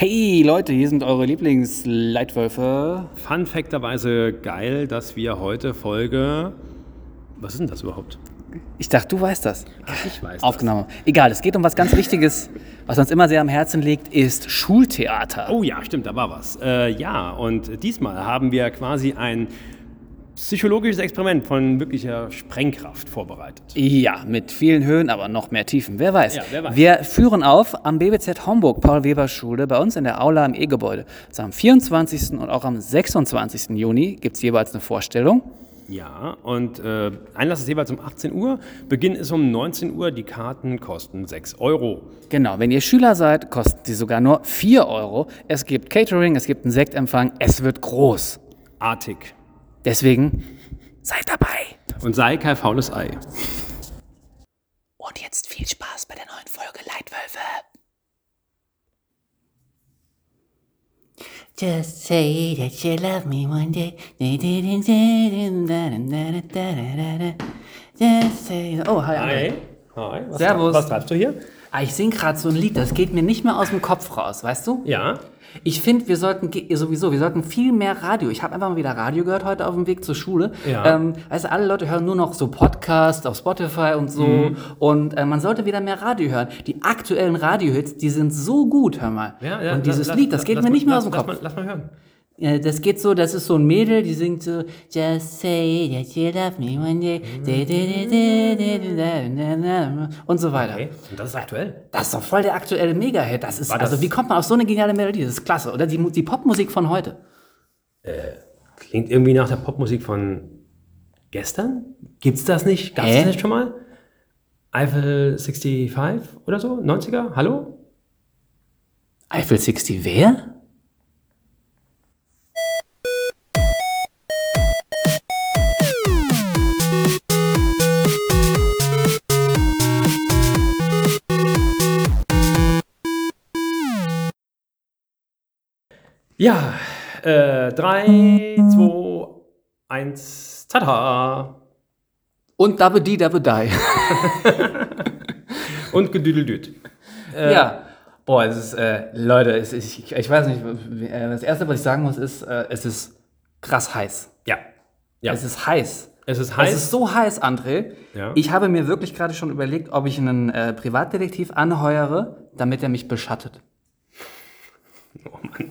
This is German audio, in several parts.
Hey Leute, hier sind eure Lieblingsleitwölfe. Fun Facterweise geil, dass wir heute Folge. Was ist denn das überhaupt? Ich dachte, du weißt das. Ach, ich weiß. Aufgenommen. Egal, es geht um was ganz Wichtiges, was uns immer sehr am Herzen liegt, ist Schultheater. Das. Oh ja, stimmt, da war was. Äh, ja, und diesmal haben wir quasi ein psychologisches Experiment von wirklicher Sprengkraft vorbereitet. Ja, mit vielen Höhen, aber noch mehr Tiefen. Wer weiß. Ja, wer weiß. Wir führen auf am BBZ Homburg Paul-Weber-Schule bei uns in der Aula im E-Gebäude. Also am 24. und auch am 26. Juni gibt es jeweils eine Vorstellung. Ja, und äh, Einlass ist jeweils um 18 Uhr. Beginn ist um 19 Uhr. Die Karten kosten 6 Euro. Genau, wenn ihr Schüler seid, kosten sie sogar nur 4 Euro. Es gibt Catering, es gibt einen Sektempfang, es wird groß. Artig. Deswegen seid dabei. Und sei kein faules Ei. Und jetzt viel Spaß bei der neuen Folge Leitwölfe. Just say that you love me one day. Just say. Oh, hi. André. Hi. Was, Servus. Was treibst du hier? Ah, ich singe gerade so ein Lied, das geht mir nicht mehr aus dem Kopf raus, weißt du? Ja. Ich finde, wir sollten sowieso, wir sollten viel mehr Radio. Ich habe einfach mal wieder Radio gehört heute auf dem Weg zur Schule. Ja. Ähm, du, alle Leute hören nur noch so Podcasts auf Spotify und so. Mhm. Und äh, man sollte wieder mehr Radio hören. Die aktuellen Radiohits, die sind so gut, hör mal. Ja, ja, und dieses lass- Lied, das lass- geht lass mir nicht mehr aus dem Kopf. Mal, lass mal hören. Äh, Das geht so, das ist so ein Mädel, die singt so Just say that you love me one day und so weiter. Okay. Und das ist aktuell. Das ist doch voll der aktuelle Mega-Hit. Das ist, War das- also wie kommt man auf so eine geniale Melodie? Das ist klasse. Oder die, die Popmusik von heute. Klingt irgendwie nach der Popmusik von gestern? Gibt's das nicht? Gab's Hä? das nicht schon mal? Eiffel 65 oder so? 90er? Hallo? Eiffel 60 wer? Ja, äh, 3, 2, 1, tada! Und Dabbe Die, Dabbe Die. Und gedüdeldüt. ja. Boah, es ist, äh, Leute, es ist, ich, ich weiß nicht, äh, das Erste, was ich sagen muss, ist, äh, es ist krass heiß. Ja. Ja. Es ist heiß. Es ist heiß. Es ist so heiß, André. Ja. Ich habe mir wirklich gerade schon überlegt, ob ich einen äh, Privatdetektiv anheuere, damit er mich beschattet. oh Mann.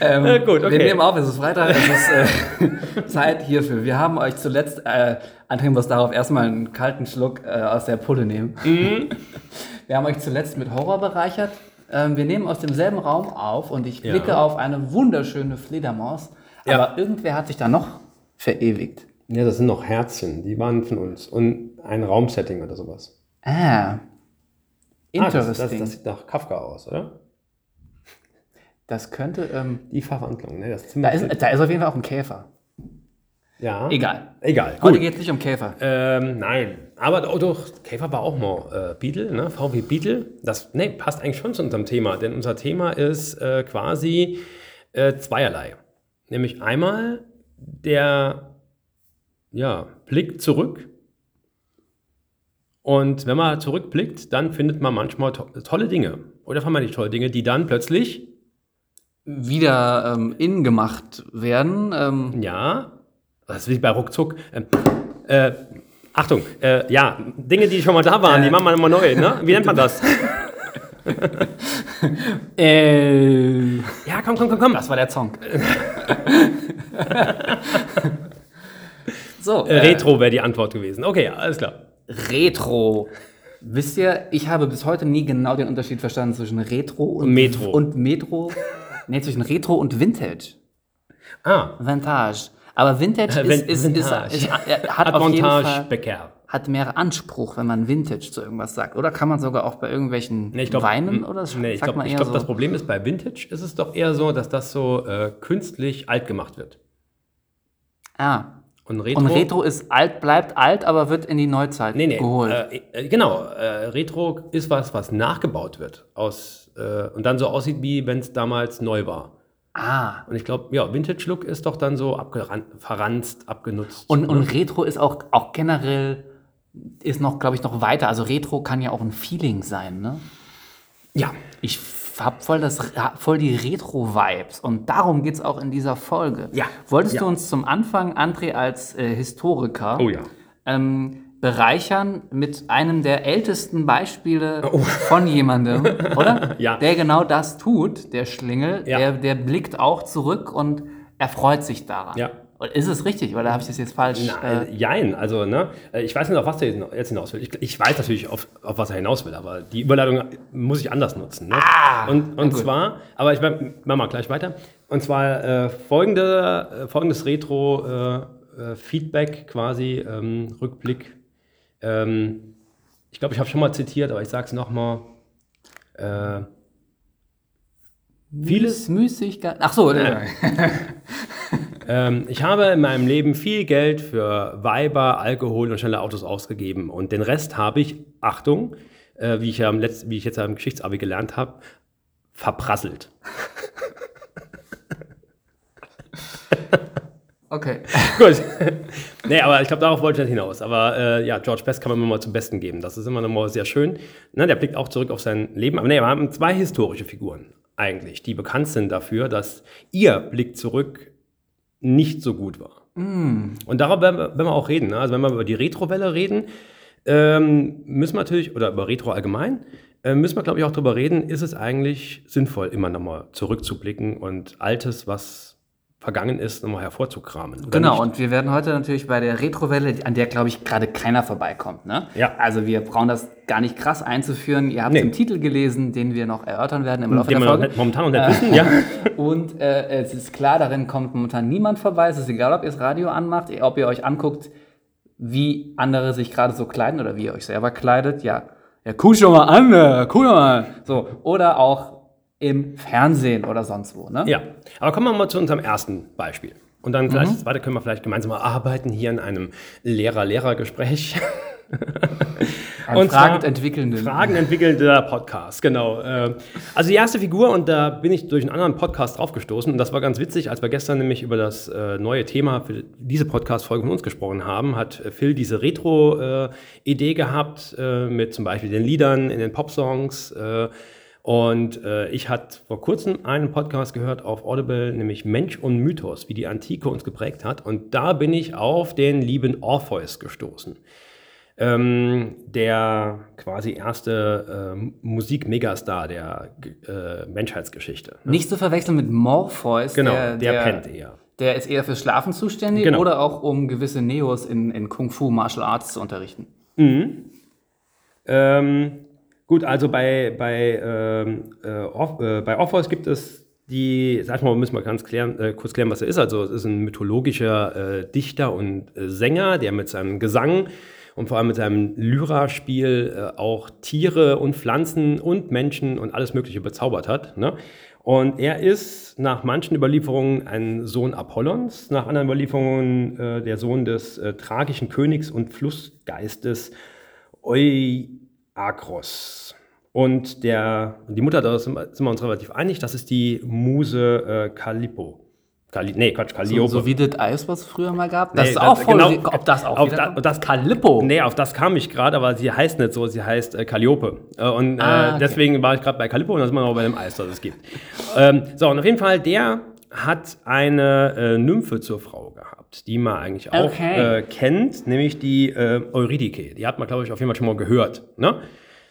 Ähm, Äh, gut, okay. Wir nehmen auf, es ist Freitag, es ist äh, Zeit hierfür. Wir haben euch zuletzt, äh, André muss darauf erstmal einen kalten Schluck äh, aus der Pulle nehmen. Mhm. Wir haben euch zuletzt mit Horror bereichert. Ähm, wir nehmen aus demselben Raum auf und ich Ja. blicke auf eine wunderschöne Fledermaus. Ja. Aber irgendwer hat sich da noch verewigt. Ja, das sind noch Herzchen, die waren von uns. Und ein Raumsetting oder sowas. Ah. Ah, Interesting. das, das, das sieht nach Kafka aus, oder? das könnte. Ähm, Die Verwandlung, ne? Das ist da, ist, da ist auf jeden Fall auch ein Käfer. ja. Egal. Egal. Heute Gut. geht es nicht um Käfer. Ähm, nein, aber doch, Käfer war auch mal äh, Beetle, ne? VW Beetle. Das nee, passt eigentlich schon zu unserem Thema, denn unser Thema ist äh, quasi äh, zweierlei. Nämlich einmal der ja, Blick zurück. Und wenn man zurückblickt, dann findet man manchmal to tolle Dinge oder vermeintlich tolle Dinge, die dann plötzlich, Wieder ähm, innen gemacht werden. Ähm, ja, das ist wie bei Ruckzuck, ähm, äh, Achtung, äh, ja, Dinge, die schon mal da waren, die machen wir immer neu, ne? Wie nennt man das? äh, Ja, komm, komm, komm, komm. Das war der Song. so, Äh, Retro wäre die Antwort gewesen. Okay, alles klar. Retro. Wisst ihr, ich habe bis heute nie genau den Unterschied verstanden zwischen Retro und Metro. Und Metro. nee, zwischen Retro und Vintage. Ah, Vintage. Aber Vintage Äh, ist, ist, Vintage. ist, hat auf jeden Montage Fall Becker. hat mehr Anspruch, wenn man Vintage zu irgendwas sagt. Oder kann man sogar auch bei irgendwelchen Nee, glaub, Weinen oder nee, ich glaube, glaub, so? das Problem ist, bei Vintage ist es doch eher so, dass das so äh, künstlich alt gemacht wird. ah. Und Retro, Und Retro ist alt, bleibt alt, aber wird in die Neuzeit nee, nee, geholt. Äh, äh, genau, äh, Retro ist was, was nachgebaut wird aus, äh, und dann so aussieht, wie wenn es damals neu war. ah. Und ich glaube, ja, Vintage-Look ist doch dann so verranzt, abgenutzt. Und, und Retro ist auch, auch generell ist noch, glaube ich, noch weiter. Also Retro kann ja auch ein Feeling sein, ne? Ja, Ich habe voll, das- voll die Retro-Vibes und darum geht es auch in dieser Folge. Ja. Wolltest Ja. du uns zum Anfang, André, als äh, Historiker Oh ja. ähm, bereichern mit einem der ältesten Beispiele von jemandem, oder? Oh. Ja. Der genau das tut, der Schlingel, Ja. der, der blickt auch zurück und erfreut sich daran. Ja. Ist es richtig oder habe ich das jetzt falsch? Na, äh, äh, jein, also, ne, äh, ich weiß nicht, auf was der jetzt hinaus will. Ich, ich weiß natürlich, auf, auf was er hinaus will, aber die Überleitung muss ich anders nutzen. Ne? Ah, und und zwar, aber ich mach mach mal gleich weiter. Und zwar äh, folgende, äh, folgendes Retro-Feedback quasi, ähm, Rückblick. Ähm, ich glaube, ich habe schon mal zitiert, aber ich sage es nochmal. Äh, vieles Müßigkeit. Ach so, äh, Ähm, ich habe in meinem Leben viel Geld für Weiber, Alkohol und schnelle Autos ausgegeben. Und den Rest habe ich, Achtung, äh, wie, ich ja am Letz-, wie ich jetzt am Geschichtsabi gelernt habe, verprasselt. okay. Gut. nee, aber ich glaube, darauf wollte ich nicht hinaus. Aber äh, ja, George Best kann man immer mal zum Besten geben. Das ist immer noch mal sehr schön. Ne, der blickt auch zurück auf sein Leben. Aber nee, wir haben zwei historische Figuren eigentlich, die bekannt sind dafür, dass ihr Blick zurück nicht so gut war. Und darüber werden wir, werden wir auch reden. Ne? Also wenn wir über die Retrowelle reden, ähm, müssen wir natürlich, oder über Retro allgemein, äh, müssen wir, glaube ich, auch darüber reden, ist es eigentlich sinnvoll, immer nochmal zurückzublicken und Altes, was vergangen ist, nochmal hervorzukramen. Genau, nicht? und wir werden heute natürlich bei der Retrowelle, an der, glaube ich, gerade keiner vorbeikommt. Ne? Ja. Also wir brauchen das gar nicht krass einzuführen. Ihr habt Nee. den Titel gelesen, den wir noch erörtern werden im Laufe den der Folge. momentan noch nicht wissen, ja. Und äh, es ist klar, darin kommt momentan niemand vorbei. Es ist egal, ob ihr das Radio anmacht, ob ihr euch anguckt, wie andere sich gerade so kleiden oder wie ihr euch selber kleidet. Ja, ja guck schon mal an, äh, guck mal. So, oder auch im Fernsehen oder sonst wo. Ne? Ja, aber kommen wir mal zu unserem ersten Beispiel. Und dann vielleicht Mhm. das zweite können wir vielleicht gemeinsam mal arbeiten hier in einem Lehrer-Lehrer-Gespräch. Ein Und fragend zwar- entwickelnden. Fragen entwickelnder Podcast, genau. Äh, Also die erste Figur, und da bin ich durch einen anderen Podcast draufgestoßen, und das war ganz witzig, als wir gestern nämlich über das äh, neue Thema für diese Podcast-Folge von uns gesprochen haben, hat Phil diese Retro-Idee gehabt, äh, mit zum Beispiel den Liedern in den Popsongs. äh, Und äh, ich hatte vor kurzem einen Podcast gehört auf Audible, nämlich Mensch und Mythos, wie die Antike uns geprägt hat. Und da bin ich auf den lieben Orpheus gestoßen ähm, der quasi erste ähm, Musik-Megastar der äh, Menschheitsgeschichte. ne? Nicht zu verwechseln mit Morpheus. Genau, der, der, der, pennt eher. Der ist eher fürs Schlafen zuständig Genau. oder auch um gewisse Neos in, in Kung Fu Martial Arts zu unterrichten. Ähm, gut, also bei, bei, ähm, äh, Orph äh, bei Orpheus gibt es die, sag mal, müssen wir ganz klären, äh, kurz klären, was er ist. Also es ist ein mythologischer äh, Dichter und äh, Sänger, der mit seinem Gesang und vor allem mit seinem Lyra-Spiel äh, auch Tiere und Pflanzen und Menschen und alles Mögliche bezaubert hat. Ne? Und er ist nach manchen Überlieferungen ein Sohn Apollons, nach anderen Überlieferungen der Sohn des tragischen Königs und Flussgeistes Euakros. Und der, die Mutter, da sind wir uns relativ einig, das ist die Muse äh, Kallipo. Kali, nee, Quatsch, So, Calliope. so wie das Eis, was es früher mal gab. Das Nee, ist das- auch voll. genau, ob das auch auf da- das- Calippo. Nee, auf das kam ich gerade, aber sie heißt nicht so, sie heißt äh, Calliope. Äh, und äh, Ah, okay. deswegen war ich gerade bei Calippo und dann sind wir noch bei dem Eis, das es gibt. ähm, so, und auf jeden Fall, der hat eine äh, Nymphe zur Frau gehabt, die man eigentlich auch Okay. äh, kennt, nämlich die äh, Eurydike. Die hat man, glaube ich, auf jeden Fall schon mal gehört. Ne?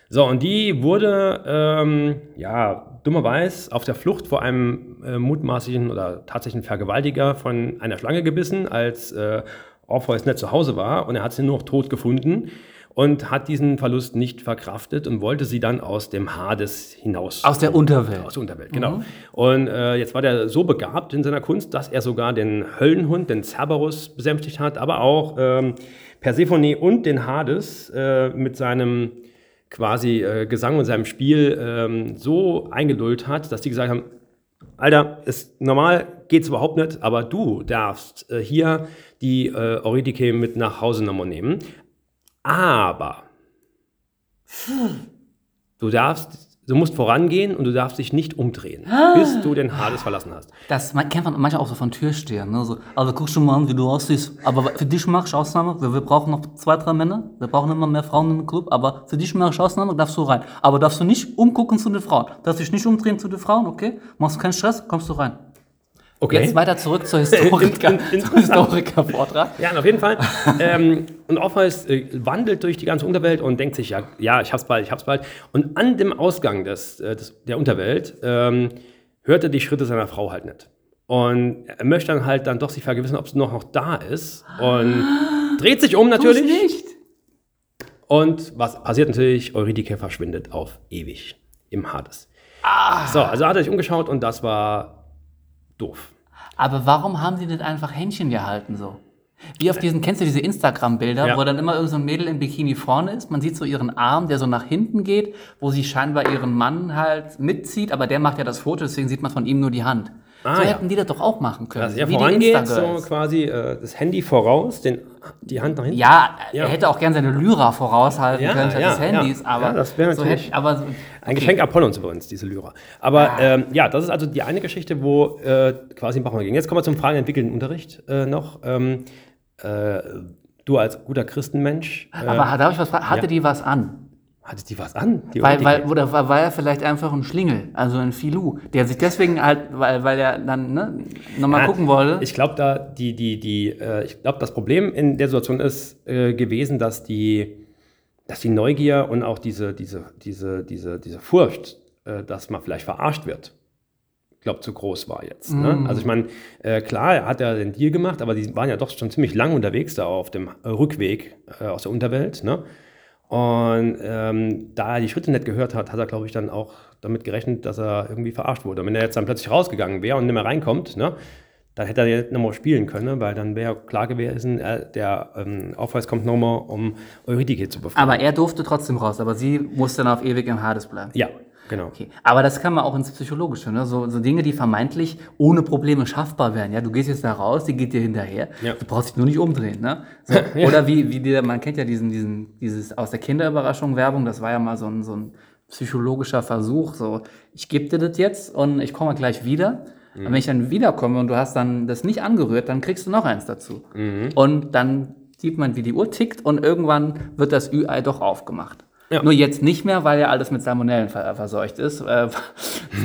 So, und die wurde, ähm, ja, dummerweise auf der Flucht vor einem äh, mutmaßlichen oder tatsächlichen Vergewaltiger von einer Schlange gebissen, als äh, Orpheus nicht zu Hause war. Und er hat sie nur noch tot gefunden und hat diesen Verlust nicht verkraftet und wollte sie dann aus dem Hades hinaus. Aus der Unterwelt. Aus der Unterwelt, genau. Und äh, jetzt war der so begabt in seiner Kunst, dass er sogar den Höllenhund, den Cerberus, besänftigt hat, aber auch ähm, Persephone und den Hades äh, mit seinem quasi äh, Gesang und seinem Spiel ähm, so eingeduldet hat, dass die gesagt haben, Alter, ist normal, geht's überhaupt nicht, aber du darfst äh, hier die äh, Eurydike mit nach Hause nochmal nehmen. Aber du darfst du musst vorangehen und du darfst dich nicht umdrehen, bis du den Hades verlassen hast. Das kennt man manchmal auch so von Türstehern. Ne? So, also guck schon mal an, wie du aussiehst. Aber für dich mache ich Ausnahme. Wir, wir brauchen noch zwei, drei Männer. Wir brauchen immer mehr Frauen im Club. Aber für dich mache ich Ausnahme, darfst du rein. Aber darfst du nicht umgucken zu den Frauen. Darfst dich nicht umdrehen zu den Frauen, okay? Machst du keinen Stress, kommst du rein. Okay. Jetzt weiter zurück zur Historiker, In- in- zum Historiker-Vortrag. Ja, auf jeden Fall. ähm, und Orpheus äh, wandelt durch die ganze Unterwelt und denkt sich, ja, ja, ich hab's bald, ich hab's bald. Und an dem Ausgang des, äh, des, der Unterwelt ähm, hört er die Schritte seiner Frau halt nicht. Und er möchte dann halt dann doch sich vergewissern, ob sie noch, noch da ist. Und dreht sich um natürlich. Nicht. Und was passiert natürlich? Eurydike verschwindet auf ewig im Hades. So, also hat er sich umgeschaut und das war doof. Aber warum haben sie nicht einfach Händchen gehalten so? Wie auf diesen, kennst du diese Instagram-Bilder, Ja. wo dann immer irgend so ein Mädel im Bikini vorne ist? Man sieht so ihren Arm, der so nach hinten geht, wo sie scheinbar ihren Mann halt mitzieht, aber der macht ja das Foto, deswegen sieht man von ihm nur die Hand. Ah, so ja. hätten die das doch auch machen können. Wie die vorangeht, so quasi äh, das Handy voraus, den, die Hand nach hinten. Ja, Ja. er hätte auch gern seine Lyra voraushalten Ja, können statt ja, des Handys, ja. aber Ja, das wäre so natürlich hätte, aber so, Ein okay. Geschenk Apollons übrigens, diese Lyra. Aber ähm, ja, das ist also die eine Geschichte, wo äh, quasi ein Bach ging. Jetzt kommen wir zum Fragen entwickelnden Unterricht äh, noch. Ähm, äh, du als guter Christenmensch, äh, Aber darf ich was fragen? Hatte ja. die was an? Hattest die was an? Die Weil, weil, oder war, war er vielleicht einfach ein Schlingel, also ein Filou, der sich deswegen halt, weil, weil er dann ne, nochmal Ja, gucken wollte. Ich glaube, da die, die, die, äh, ich glaube, das Problem in der Situation ist äh, gewesen, dass die, dass die Neugier und auch diese, diese, diese, diese, diese Furcht, äh, dass man vielleicht verarscht wird, glaube, zu groß war jetzt. Ne? Also ich meine, äh, klar, er hat ja den Deal gemacht, aber die waren ja doch schon ziemlich lang unterwegs da auf dem Rückweg äh, aus der Unterwelt. Ne? Und ähm, da er die Schritte nicht gehört hat, hat er, glaube ich, dann auch damit gerechnet, dass er irgendwie verarscht wurde. Und wenn er jetzt dann plötzlich rausgegangen wäre und nicht mehr reinkommt, ne, dann hätte er ja nicht nochmal spielen können, weil dann wäre klar gewesen, äh, der ähm, Aufweis kommt nochmal, um Eurydike zu befreien. aber er durfte trotzdem raus, aber sie musste dann auf ewig im Hades bleiben. ja, genau. Okay. Aber das kann man auch ins Psychologische, ne? so, so Dinge, die vermeintlich ohne Probleme schaffbar wären. Ja, du gehst jetzt da raus, die geht dir hinterher. Ja. Du brauchst dich nur nicht umdrehen. Ne? So. Oder wie, wie der, man kennt ja diesen, diesen, dieses aus der Kinderüberraschung Werbung, das war ja mal so ein, so ein psychologischer Versuch. So, ich gebe dir das jetzt und ich komme gleich wieder. Und wenn ich dann wiederkomme und du hast dann das nicht angerührt, dann kriegst du noch eins dazu. Und dann sieht man, wie die Uhr tickt und irgendwann wird das Ü-Ei doch aufgemacht. Ja. Nur jetzt nicht mehr, weil ja alles mit Salmonellen ver verseucht ist, äh,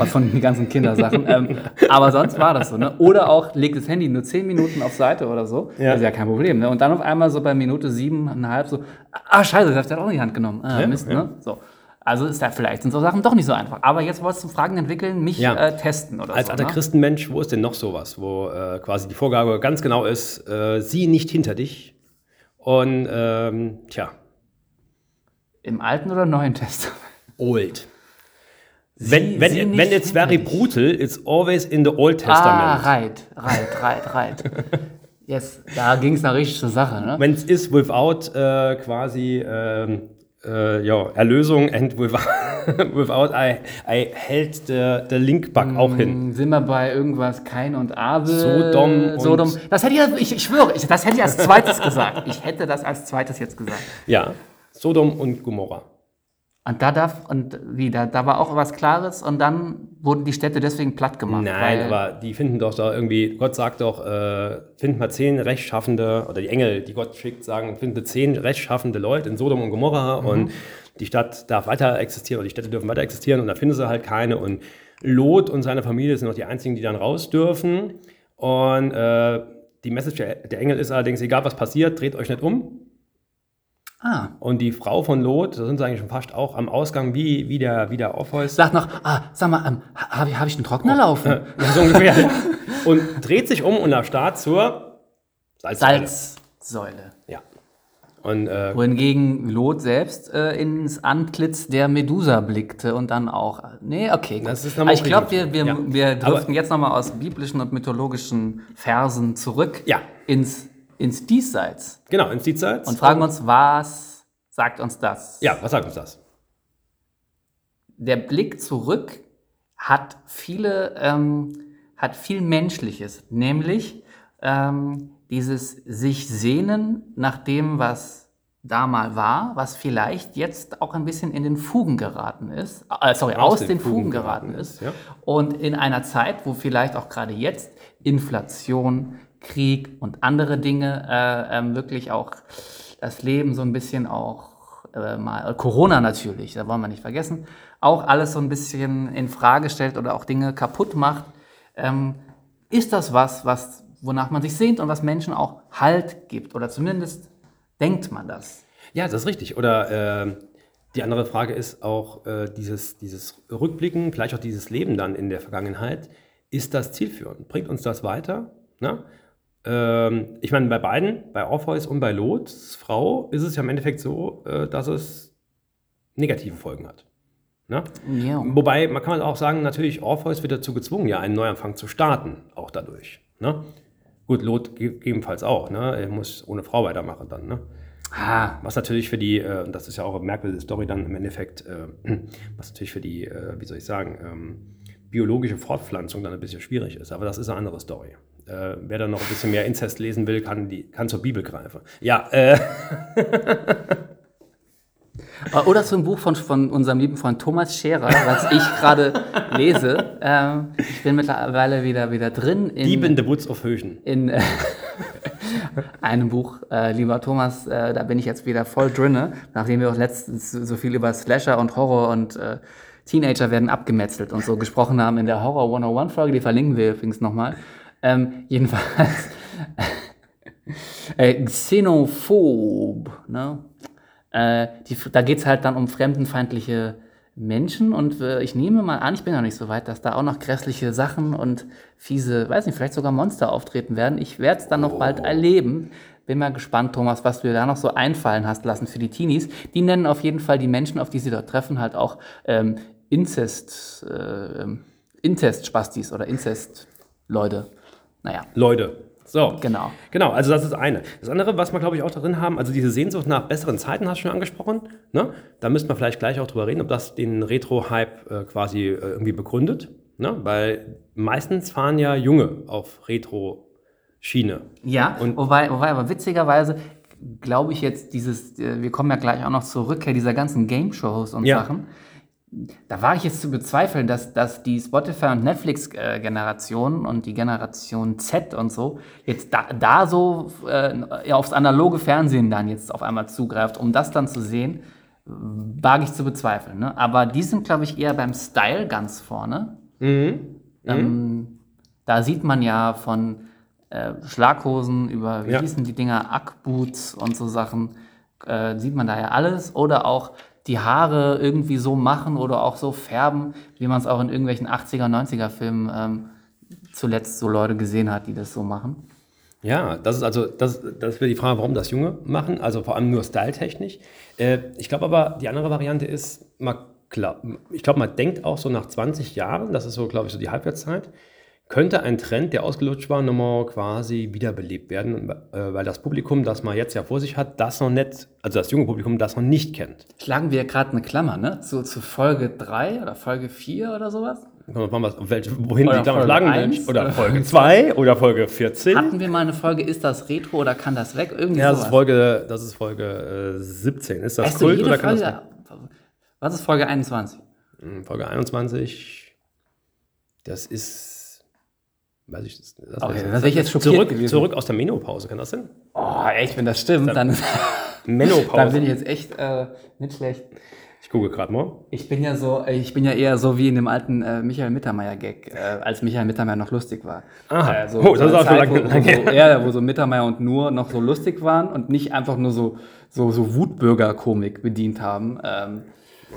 von, den ganzen Kindersachen. ähm, aber sonst war das so. Ne? Oder auch, legt das Handy nur 10 Minuten auf Seite oder so. Ja. Das ist ja kein Problem. Ne? Und dann auf einmal so bei Minute siebeneinhalb so, ah scheiße, das hat er auch in die Hand genommen. Ah, Ja, Mist, ne? So. Also ist da vielleicht sind so Sachen doch nicht so einfach. Aber jetzt wolltest du Fragen entwickeln, mich Ja. äh, testen oder Als so. alter ne? Christenmensch, wo ist denn noch sowas, wo äh, quasi die Vorgabe ganz genau ist, äh, sieh nicht hinter dich. Und ähm, tja, Im Alten oder Neuen Testament? old. Wenn, Sie- wenn, sie nicht wenn it's very brutal, it's always in the Old Ah, Testament. right, right, right, right. Yes, da ging es noch richtig zur Sache, ne? Wenn es ist without äh, quasi ähm, äh, ja, Erlösung and without, without I, I held the, the link bug auch hin. Sind wir bei irgendwas Kain und Abel? Sodom und- Sodom. Das hätte ich, ich, ich schwöre, ich, das hätte ich als zweites gesagt. Ich hätte das als zweites jetzt gesagt. Ja, Sodom und Gomorra. Und da darf, und wie, da, war auch was Klares und dann wurden die Städte deswegen platt gemacht. Nein, aber die finden doch da irgendwie, Gott sagt doch, äh, finden mal zehn rechtschaffende, oder die Engel, die Gott schickt, sagen, finden zehn rechtschaffende Leute in Sodom und Gomorra Mhm. und die Stadt darf weiter existieren, oder die Städte dürfen weiter existieren und da finden sie halt keine und Lot und seine Familie sind noch die einzigen, die dann raus dürfen und äh, die Message der der Engel ist allerdings, egal was passiert, dreht euch nicht um, Ah, Und die Frau von Lot, da sind sie eigentlich schon fast auch am Ausgang wie, wie der, wie der Orpheus. sagt noch, ah, sag mal, ähm, habe ich, hab ich einen Trockner laufen? Ja, so ungefähr. und dreht sich um und erstarrt zur Salzsäule. Salzsäule. Ja. Und äh, Wohingegen Lot selbst äh, ins Antlitz der Medusa blickte und dann auch. Nee, okay. Gut. Das ist nochmal Aber ich glaube, wir, wir, Ja. wir driften Aber- jetzt nochmal aus biblischen und mythologischen Versen zurück Ja. ins, ins Diesseits genau, ins Diesseits. und fragen uns, was sagt uns das? Ja, was sagt uns das? Der Blick zurück hat viele, ähm, hat viel Menschliches, nämlich ähm, dieses sich sehnen nach dem, was da mal war, was vielleicht jetzt auch ein bisschen in den Fugen geraten ist, äh, sorry, aus, den, Fugen, geraten ist. ja. Und in einer Zeit, wo vielleicht auch gerade jetzt Inflation, Krieg und andere Dinge äh, ähm, wirklich auch das Leben so ein bisschen auch äh, mal Corona natürlich, da wollen wir nicht vergessen, auch alles so ein bisschen in Frage stellt oder auch Dinge kaputt macht. Ähm, ist das was, was wonach man sich sehnt und was Menschen auch Halt gibt oder zumindest denkt man das? Ja, das ist richtig. Oder äh, die andere Frage ist auch äh, dieses, dieses Rückblicken, vielleicht auch dieses Leben dann in der Vergangenheit. Ist das zielführend? Bringt uns das weiter? Na? Ähm, ich meine, bei beiden, bei Orpheus und bei Lots Frau, ist es ja im Endeffekt so, äh, dass es negative Folgen hat. Na? Ja. Wobei, man kann auch sagen, natürlich, Orpheus wird dazu gezwungen, ja einen Neuanfang zu starten, auch dadurch. Ne? Gut, Lot ge- gegebenenfalls auch. Ne? Er muss ohne Frau weitermachen dann. Ne? Ah, Was natürlich für die, äh, und das ist ja auch eine merkwürdige Story dann im Endeffekt, äh, was natürlich für die, äh, wie soll ich sagen, ähm, biologische Fortpflanzung dann ein bisschen schwierig ist. Aber das ist eine andere Story. Äh, wer dann noch ein bisschen mehr Inzest lesen will, kann, die, kann zur Bibel greifen. Ja, äh, Oder zum Buch von, von unserem lieben Freund Thomas Scherer, was ich gerade lese. Ähm, ich bin mittlerweile wieder, wieder drin in, Dieb in the Woods of Höchen. in äh, einem Buch. Äh, lieber Thomas, äh, da bin ich jetzt wieder voll drinne, nachdem wir auch letztens so viel über Slasher und Horror und äh, Teenager werden abgemetzelt und so gesprochen haben in der Horror 101 Folge, die verlinken wir übrigens nochmal. Ähm, jedenfalls äh, Xenophob, ne? Äh, die, da geht es halt dann um fremdenfeindliche Menschen und äh, ich nehme mal an, ich bin noch nicht so weit, dass da auch noch grässliche Sachen und fiese, weiß nicht, vielleicht sogar Monster auftreten werden. Ich werde es dann noch bald erleben. Bin mal gespannt, Thomas, was du dir da noch so einfallen hast lassen für die Teenies. Die nennen auf jeden Fall die Menschen, auf die sie dort treffen, halt auch ähm, Inzest, äh, ähm, Inzest-Spastis oder Inzest-Leute. Naja, Leute. So. genau. Genau, also das ist eine. Das andere, was wir, glaube ich, auch darin haben, also diese Sehnsucht nach besseren Zeiten, hast du schon angesprochen. Ne? Da müssten wir vielleicht gleich auch drüber reden, ob das den Retro-Hype äh, quasi äh, irgendwie begründet. Ne? Weil meistens fahren ja Junge auf Retro-Schiene. Ja, Und- wobei, wobei aber witzigerweise glaube ich jetzt dieses, äh, wir kommen ja gleich auch noch zur Rückkehr dieser ganzen Game-Shows und Ja. Sachen. Da war ich jetzt zu bezweifeln, dass, dass die Spotify- und Netflix-Generation und die Generation Z und so jetzt da, da so äh, aufs analoge Fernsehen dann jetzt auf einmal zugreift, um das dann zu sehen, wage ich zu bezweifeln. Ne? Aber die sind, glaube ich, eher beim Style ganz vorne. Ähm, da sieht man ja von äh, Schlaghosen über, wie Ja. hießen die Dinger, Ackboots und so Sachen, äh, sieht man da ja alles. Oder auch die Haare irgendwie so machen oder auch so färben, wie man es auch in irgendwelchen 80er, 90er Filmen ähm, zuletzt so Leute gesehen hat, die das so machen. Ja, das ist also, das, das wäre die Frage, warum das Junge machen, also vor allem nur styletechnisch. Äh, ich glaube aber, die andere Variante ist, man, klar, ich glaube, man denkt auch so nach 20 Jahren, das ist so, glaube ich, so die Halbwertszeit, könnte ein Trend, der ausgelutscht war, nochmal quasi wiederbelebt werden, äh, weil das Publikum, das man jetzt ja vor sich hat, das noch nicht, also das junge Publikum, das noch nicht kennt. Schlagen wir gerade eine Klammer, ne? Zu, zu Folge 3 oder Folge 4 oder sowas? Welche, wohin Oder die Klammer schlagen eins. Oder oder Folge 2 oder Folge 14. Hatten wir mal eine Folge, ist das Retro oder kann das weg? Irgendwie Ja, das ist. Folge, das ist Folge äh, 17. Ist das Weißt Kult oder kann Folge, das was ist Folge 21? Hm, Folge 21, das ist, weiß ich, das, das Okay, das ich jetzt zurück, gewesen. zurück aus der Menopause, kann das sein? Oh, echt, wenn das stimmt, dann, Menopause. dann bin ich jetzt echt äh, nicht schlecht. ich gucke gerade mal. Ich bin ja so, ich bin ja eher so wie in dem alten äh, Michael Mittermeier-Gag, äh, als Michael Mittermeier noch lustig war. Aha. Äh, so, Oh, das ist eine auch schon Zeit, lange- wo, lange wo, so, ja, wo so Mittermeier und nur noch so lustig waren und nicht einfach nur so, so, so Wutbürger-Komik bedient haben. Ähm,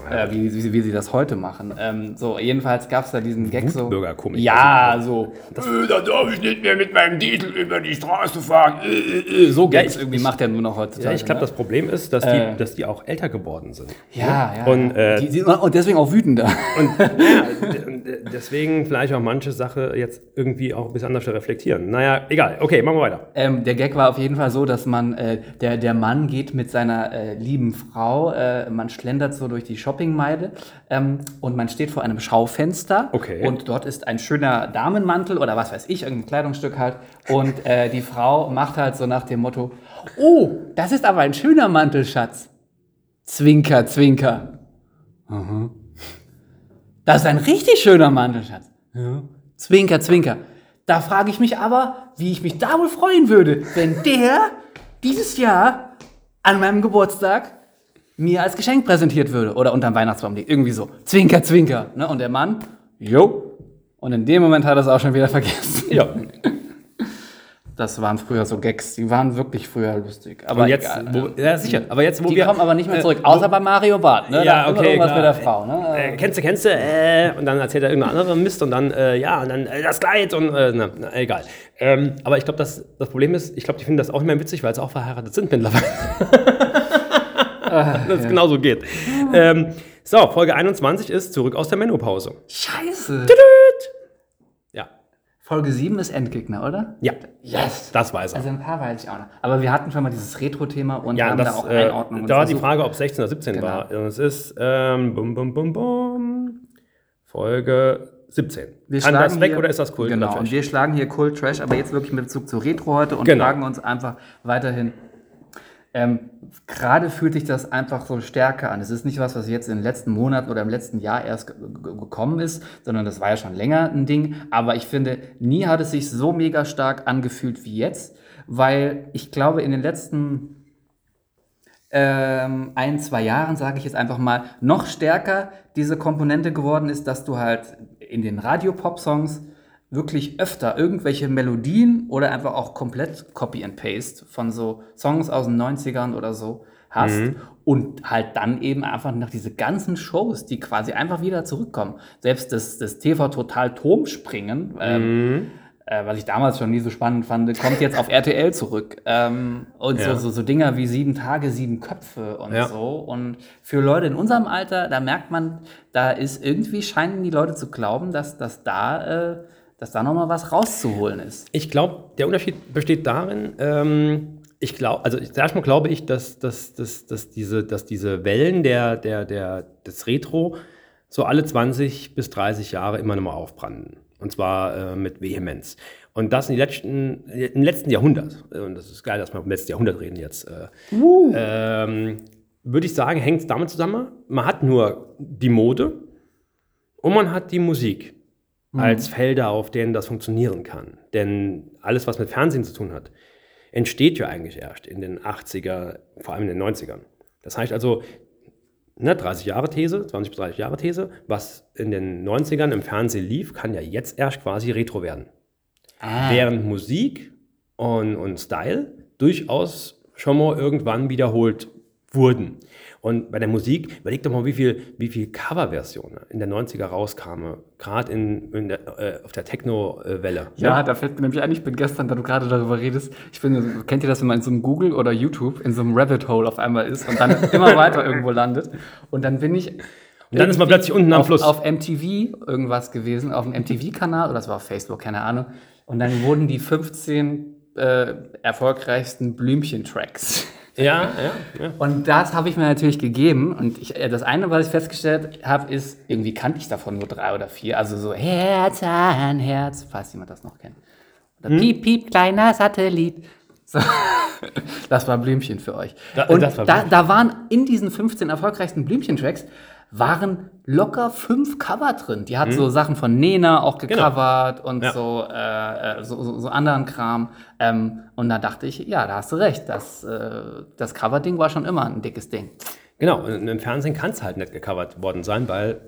äh, wie, wie, wie sie das heute machen. Ähm, so, jedenfalls gab es da diesen Gag so. Ja, so. Äh, da darf ich nicht mehr mit meinem Diesel über die Straße fahren. Äh, äh, äh. So Gags ich- irgendwie macht er nur noch heutzutage. Ja, ich glaube, ne? das Problem ist, dass die, Äh. dass die auch älter geworden sind. Ja, ja. Und, ja. äh, die, die, und deswegen auch wütender. Und ja, deswegen vielleicht auch manche Sache jetzt irgendwie auch ein bisschen anders reflektieren. Naja, egal. Okay, machen wir weiter. Ähm, der Gag war auf jeden Fall so, dass man, äh, der, der Mann geht mit seiner äh, lieben Frau, äh, man schlendert so durch die Shoppingmeile. Ähm, und man steht vor einem Schaufenster. Okay. Und dort ist ein schöner Damenmantel oder was weiß ich, irgendein Kleidungsstück halt. Und äh, die Frau macht halt so nach dem Motto: Oh, das ist aber ein schöner Mantel, Schatz. Zwinker, zwinker. Mhm. Das ist ein richtig schöner Mantel, Schatz. Zwinker, zwinker. Da frage ich mich aber, wie ich mich da wohl freuen würde, wenn der dieses Jahr an meinem Geburtstag mir als Geschenk präsentiert würde oder unterm Weihnachtsbaum liegt. Irgendwie so. Zwinker, zwinker. Ne? Und der Mann, jo. Und in dem Moment hat er es auch schon wieder vergessen. Ja. Das waren früher so Gags, die waren wirklich früher lustig. Aber Und jetzt, egal. wo, ja, sicher. Aber jetzt, wo die wir. kommen aber nicht mehr äh, zurück, außer bei Mario Barth. Ne? Ja, immer okay, irgendwas klar. mit der Frau. Ne? Äh, kennst du, kennst du, äh, und dann erzählt er irgendeine andere Mist und dann, äh, ja, und dann äh, das Kleid und, äh, na, na, egal. Ähm, aber ich glaube, das, das Problem ist, ich glaube, die finden das auch mehr witzig, weil sie auch verheiratet sind mittlerweile. dass es genauso geht. Ähm, so, Folge 21 ist zurück aus der Menopause. Scheiße. Ja. Folge 7 ist Endgegner, oder? Ja, Yes. das weiß er. Also ein paar weiß ich auch noch. Aber wir hatten schon mal dieses Retro-Thema und ja, haben das, da auch äh, Einordnung. da war die Frage, ob es 16 oder 17 Genau. war. Und es ist ähm, bum, bum, bum, bum, Folge 17. Wir Kann schlagen das weg hier- oder ist das Kult? Genau, und wir schlagen hier Kult Trash, aber jetzt wirklich mit Bezug zu Retro heute und Genau. fragen uns einfach weiterhin. Ähm, Gerade fühlt sich das einfach so stärker an. Es ist nicht was, was jetzt in den letzten Monaten oder im letzten Jahr erst ge- ge- gekommen ist, sondern das war ja schon länger ein Ding. Aber ich finde, nie hat es sich so mega stark angefühlt wie jetzt, weil ich glaube, in den letzten ähm, ein, zwei Jahren, sage ich jetzt einfach mal, noch stärker diese Komponente geworden ist, dass du halt in den Radio-Pop-Songs wirklich öfter irgendwelche Melodien oder einfach auch komplett Copy and Paste von so Songs aus den 90ern oder so hast und halt dann eben einfach nach diese ganzen Shows, die quasi einfach wieder zurückkommen. Selbst das, das TV Total Turmspringen, ähm, äh, was ich damals schon nie so spannend fand, kommt jetzt auf RTL zurück. Ähm, und Ja. so, so, so Dinger wie sieben Tage, sieben Köpfe und Ja. so. Und für Leute in unserem Alter, da merkt man, da ist irgendwie, scheinen die Leute zu glauben, dass, dass da, äh, dass da nochmal was rauszuholen ist. Ich glaube, der Unterschied besteht darin, ähm, ich glaube, also erstmal glaube ich, dass, dass, dass, dass, diese, dass diese Wellen der, der, der, des Retro so alle 20 bis 30 Jahre immer nochmal aufbranden. Und zwar äh, mit Vehemenz. Und das in die letzten, im letzten Jahrhundert, und das ist geil, dass wir vom letzten Jahrhundert reden jetzt, äh, ähm, würde ich sagen, hängt es damit zusammen, man hat nur die Mode und man hat die Musik als Felder, auf denen das funktionieren kann. Denn alles, was mit Fernsehen zu tun hat, entsteht ja eigentlich erst in den 80er, vor allem in den 90ern. Das heißt also, ne, 30 Jahre These, 20 bis 30 Jahre These, was in den 90ern im Fernsehen lief, kann ja jetzt erst quasi Retro werden. Während Musik und, und Style durchaus schon mal irgendwann wiederholt wurden. Und bei der Musik, überleg doch mal, wie viel, wie viel Coverversionen in der 90er rauskamen, gerade in, in der, äh, auf der Techno-Welle. Ja, da fällt mir nämlich ein, ich bin gestern, da du gerade darüber redest, ich bin, kennt ihr das, wenn man in so einem Google oder YouTube in so einem Rabbit Hole auf einmal ist und dann immer weiter irgendwo landet und dann bin ich Und dann ist man plötzlich unten am auf, Fluss. auf MTV irgendwas gewesen, auf dem MTV-Kanal oder das war auf Facebook, keine Ahnung. Und dann wurden die 15 äh, erfolgreichsten Blümchen-Tracks. Ja, ja, ja. Und das habe ich mir natürlich gegeben. Und ich, äh, das eine, was ich festgestellt habe, ist, irgendwie kannte ich davon nur drei oder vier. Also so Herz an Herz, falls jemand das noch kennt. Oder Piep, Piep, kleiner Satellit. So. Das war Blümchen für euch. Da- und das war da, Blümchen. da waren in diesen 15 erfolgreichsten Blümchen-Tracks waren locker fünf Cover drin. Die hat so Sachen von Nena auch gecovert und Genau. Ja. so, äh, äh, so, so, so anderen Kram. Ähm, und da dachte ich, ja, da hast du recht. Das, äh, das Cover-Ding war schon immer ein dickes Ding. Genau, und im Fernsehen kann es halt nicht gecovert worden sein, weil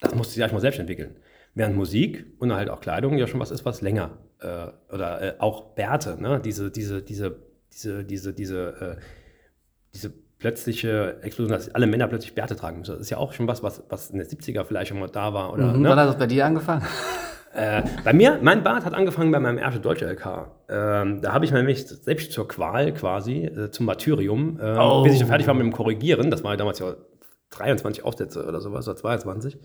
das musste sich erstmal selbst entwickeln. Während Musik und halt auch Kleidung ja schon was ist, was länger äh, oder äh, auch Bärte, ne? diese, diese, diese, diese, diese, diese, äh, diese plötzliche Explosion, dass alle Männer plötzlich Bärte tragen müssen. Das ist ja auch schon was, was, was in den 70er vielleicht schon mal da war. Oder, Mhm. ne? Wann hat das bei dir angefangen? Äh, bei mir, mein Bart hat angefangen bei meinem ersten deutschen LK. Ähm, da habe ich nämlich selbst zur Qual quasi, äh, zum Martyrium, äh, Oh. bis ich dann fertig war mit dem Korrigieren, das war damals ja 23 Aufsätze oder sowas, oder 22,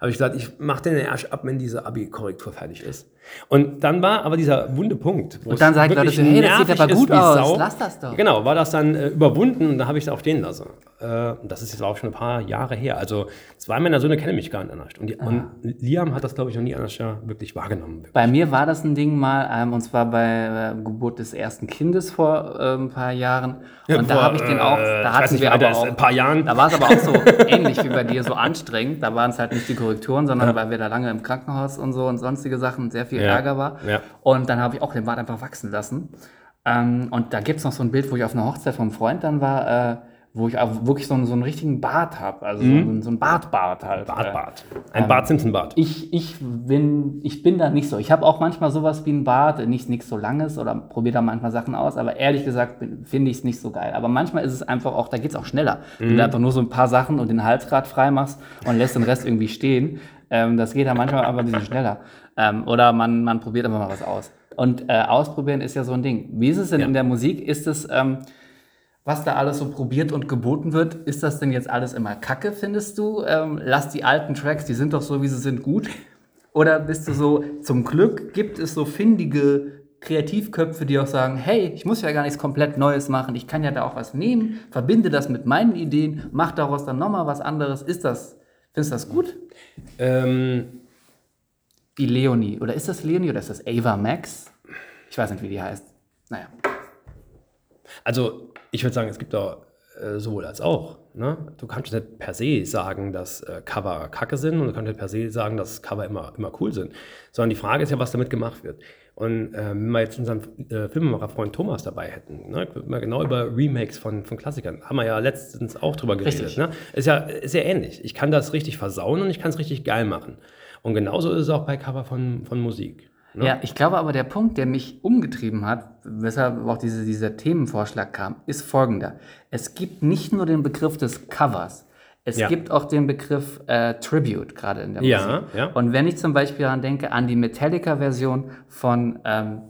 habe ich gesagt, ich mache den erst ab, wenn diese Abi-Korrektur fertig ist. Und dann war aber dieser wunde Punkt. wo Und dann sagen Leute wirklich so, hey, das sieht aber gut aus, Sau. lass das doch. Genau, war das dann äh, überwunden und da habe ich es auch stehen lassen. Äh, das ist jetzt auch schon ein paar Jahre her. Also zwei meiner Söhne kennen mich gar nicht anders. Und, die, und Liam hat das, glaube ich, noch nie anders ja wirklich wahrgenommen. Bei mir war das ein Ding mal, ähm, und zwar bei äh, Geburt des ersten Kindes vor ein paar Jahren. Und da vor, habe ich den auch, äh, da hatten nicht, wir er aber auch, ein paar Jahren. Da war es aber auch so ähnlich wie bei dir, so anstrengend. Da waren es halt nicht die Korrekturen, sondern weil wir da lange im Krankenhaus und so und sonstige Sachen sehr viel Ja, Ärger war. ja. Und dann habe ich auch den Bart einfach wachsen lassen. Ähm, und da gibt es noch so ein Bild, wo ich auf einer Hochzeit vom Freund dann war, äh, wo ich auch wirklich so einen, so einen richtigen Bart habe. Also so, einen, so ein Bartbart halt. Bart, Äh, Bart. Ein Bart Simpson Bart. ich, ich, bin, ich bin da nicht so. Ich habe auch manchmal sowas wie ein Bart, nicht nichts so langes oder probiere da manchmal Sachen aus, aber ehrlich gesagt finde ich es nicht so geil. Aber manchmal ist es einfach auch, da geht es auch schneller. Wenn du einfach nur so ein paar Sachen und den Hals gerade frei machst und lässt den Rest irgendwie stehen, ähm, das geht dann manchmal einfach ein bisschen schneller. Ähm, oder man, man probiert einfach mal was aus. Und äh, ausprobieren ist ja so ein Ding. Wie ist es denn in der Musik? Ist es, ähm, was da alles so probiert und geboten wird, ist das denn jetzt alles immer Kacke, findest du? Ähm, lass die alten Tracks, die sind doch so, wie sie sind, gut. Oder bist du so, zum Glück gibt es so findige Kreativköpfe, die auch sagen, hey, ich muss ja gar nichts komplett Neues machen, ich kann ja da auch was nehmen, verbinde das mit meinen Ideen, mach daraus dann nochmal was anderes. Ist das, findest du das gut? Ähm, Wie Leonie. Oder ist das Leonie oder ist das Ava Max? Ich weiß nicht, wie die heißt. Naja. Also, ich würde sagen, es gibt da äh, sowohl als auch. Ne? Du kannst nicht per se sagen, dass äh, Cover kacke sind und du kannst nicht per se sagen, dass Cover immer, immer cool sind. Sondern die Frage ist ja, was damit gemacht wird. Und äh, wenn wir jetzt unseren äh, Filmemacher-Freund Thomas dabei hätten, ne, würden wir genau über Remakes von, von Klassikern, haben wir ja letztens auch drüber geredet. Richtig. Ne? Ist, ja, ist ja ähnlich. Ich kann das richtig versauen und ich kann es richtig geil machen. Und genauso ist es auch bei Cover von, von Musik. Ne? Ja, ich glaube aber, der Punkt, der mich umgetrieben hat, weshalb auch diese, dieser Themenvorschlag kam, ist folgender. Es gibt nicht nur den Begriff des Covers, es Ja. gibt auch den Begriff äh, Tribute, gerade in der Ja, Musik. ja. Und wenn ich zum Beispiel daran denke, an die Metallica-Version von, ähm,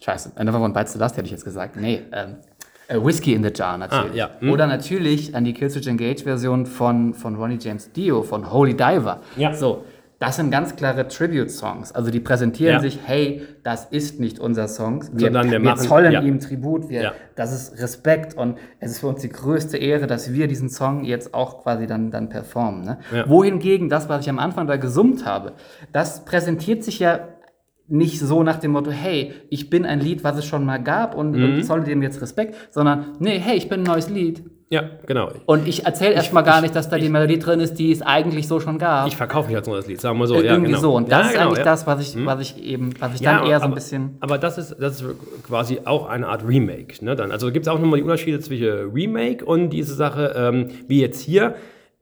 scheiße, Never One Bites the Dust hätte ich jetzt gesagt, nee, ähm, äh, Whiskey in the Jar natürlich. Ah, ja. Hm. Oder natürlich an die Killswitch Engage-Version von, von Ronnie James Dio, von Holy Diver. Ja. So, das sind ganz klare Tribute-Songs. Also die präsentieren Ja. sich, hey, das ist nicht unser Song. Wir, Sondern wir wir machen- zollen ja. ihm Tribut. Wir, Ja. Das ist Respekt und es ist für uns die größte Ehre, dass wir diesen Song jetzt auch quasi dann, dann performen. Ne? Wohingegen das, was ich am Anfang da gesummt habe, das präsentiert sich ja nicht so nach dem Motto, hey, ich bin ein Lied, was es schon mal gab und, Mhm. und zolle dem jetzt Respekt, sondern nee, hey, ich bin ein neues Lied. Ja, genau. Und ich erzähle erst mal gar nicht, dass da die Melodie drin ist, die es eigentlich so schon gab. Ich verkaufe mich als neues Lied, sagen wir so. Irgendwie ja, genau. so. Und das ja, ist genau, eigentlich ja. das, was ich, was ich eben, was ich dann eher so ein aber- bisschen. Aber das ist, das ist quasi auch eine Art Remake. Ne? Dann, also gibt es auch nochmal die Unterschiede zwischen Remake und diese Sache, ähm, wie jetzt hier,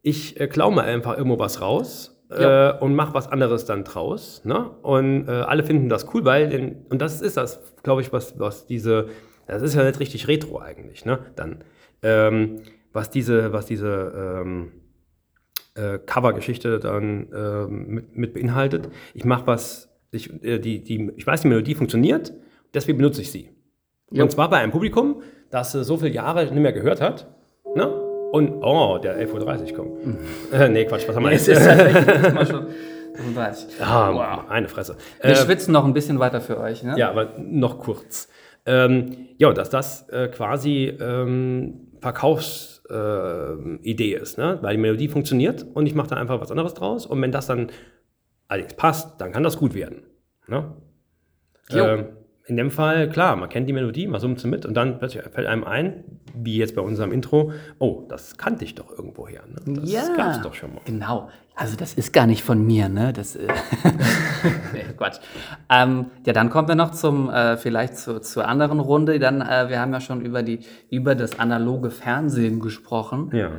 ich äh, klaue mal einfach irgendwo was raus. Äh, und mach was anderes dann draus. Ne? Und äh, alle finden das cool, weil, den, und das ist das, glaube ich, was, was diese, das ist ja nicht richtig Retro eigentlich, ne? Dann, ähm, was diese, was diese ähm, äh, Cover-Geschichte dann ähm, mit, mit beinhaltet. Ich mache was, ich, äh, die, die, ich weiß, die Melodie funktioniert, deswegen benutze ich sie. Jo. Und zwar bei einem Publikum, das äh, so viele Jahre nicht mehr gehört hat. Ne? Und, oh, der 11.30 Uhr kommt. Äh, nee, Quatsch, was haben wir Es jetzt? ist tatsächlich mal schon 35. Ah, Wow. Eine Fresse. Wir Äh, schwitzen noch ein bisschen weiter für euch, ne? ja, aber noch kurz. Ähm, ja, und dass das äh, quasi ähm, Verkaufsidee äh, ist, ne? weil die Melodie funktioniert und ich mache da einfach was anderes draus und wenn das dann allerdings passt, dann kann das gut werden. Ne? Ähm, in dem Fall, klar, man kennt die Melodie, man summt sie mit und dann plötzlich fällt einem ein, wie jetzt bei unserem Intro, oh, das kannte ich doch irgendwoher. Ne? Das ja, gab's doch schon mal. Genau. Also das ist gar nicht von mir, ne? Das, äh nee, Quatsch. Ähm, ja, dann kommen wir noch zum, äh, vielleicht zu, zur anderen Runde. Dann, äh, wir haben ja schon über die, über das analoge Fernsehen gesprochen. Ja.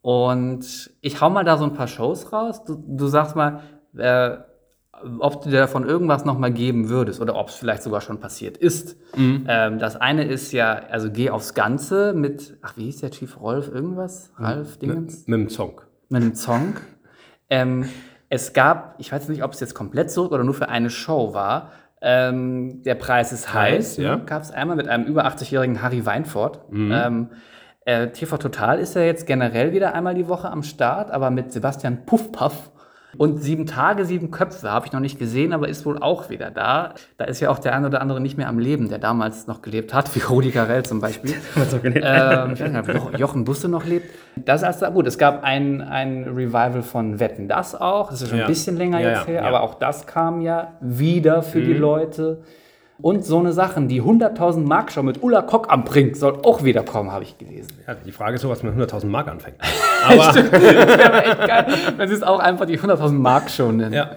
Und ich hau mal da so ein paar Shows raus. Du, du sagst mal, äh, ob du dir davon irgendwas nochmal geben würdest oder ob es vielleicht sogar schon passiert ist. Ähm, das eine ist ja, also geh aufs Ganze mit, ach, wie hieß der Chief Rolf irgendwas? Ralf Dingens? Mit dem Song. Mit einem Song. Ähm, es gab, ich weiß nicht, ob es jetzt komplett so oder nur für eine Show war, ähm, der Preis ist heiß. Heiß, ja. Gab es einmal mit einem über 80-jährigen Harry Weinfurt. Mhm. Ähm, äh, TV Total ist ja jetzt generell wieder einmal die Woche am Start, aber mit Sebastian Puffpaff Und sieben Tage, sieben Köpfe habe ich noch nicht gesehen, aber ist wohl auch wieder da. Da ist ja auch der ein oder andere nicht mehr am Leben, der damals noch gelebt hat, wie Rudi Carell zum Beispiel. ähm, ich weiß nicht, ob Jo- Jochen Busse noch lebt. Das ist also gut. Es gab ein, ein Revival von Wetten, das auch. Das ist schon Ja. ein bisschen länger Ja, jetzt ja, her, aber auch das kam ja wieder für die Leute. Und so eine Sachen, die 100.000 Mark Show mit Ulla Kock am Brink soll auch wieder kommen, habe ich gelesen. Ja, die Frage ist so, was mit 100.000 Mark anfängt. Aber, Das wäre echt geil, sie es auch einfach die 100.000 Mark Show nennen. ja.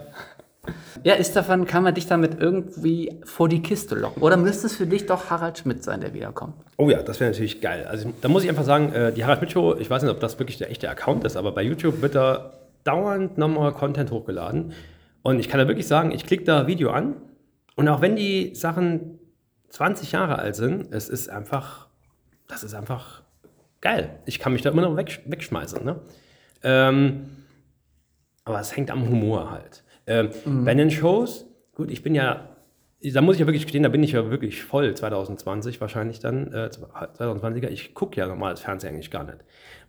Ja, ist davon, kann man dich damit irgendwie vor die Kiste locken? Oder müsste es für dich doch Harald Schmidt sein, der wiederkommt? Oh ja, das wäre natürlich geil. Also da muss ich einfach sagen, äh, die Harald Schmidt Show, ich weiß nicht, ob das wirklich der echte Account ist, aber bei YouTube wird da dauernd nochmal Content hochgeladen. Und ich kann da wirklich sagen, ich klicke da Video an und auch wenn die Sachen 20 Jahre alt sind, es ist einfach, das ist einfach geil. Ich kann mich da immer noch weg, wegschmeißen. Ne? Ähm, aber es hängt am Humor halt. Ähm, Bei den Shows, gut, ich bin ja, da muss ich ja wirklich gestehen, da bin ich ja wirklich voll 2020 wahrscheinlich dann, äh, 2020er. Ich gucke ja normales Fernsehen eigentlich gar nicht.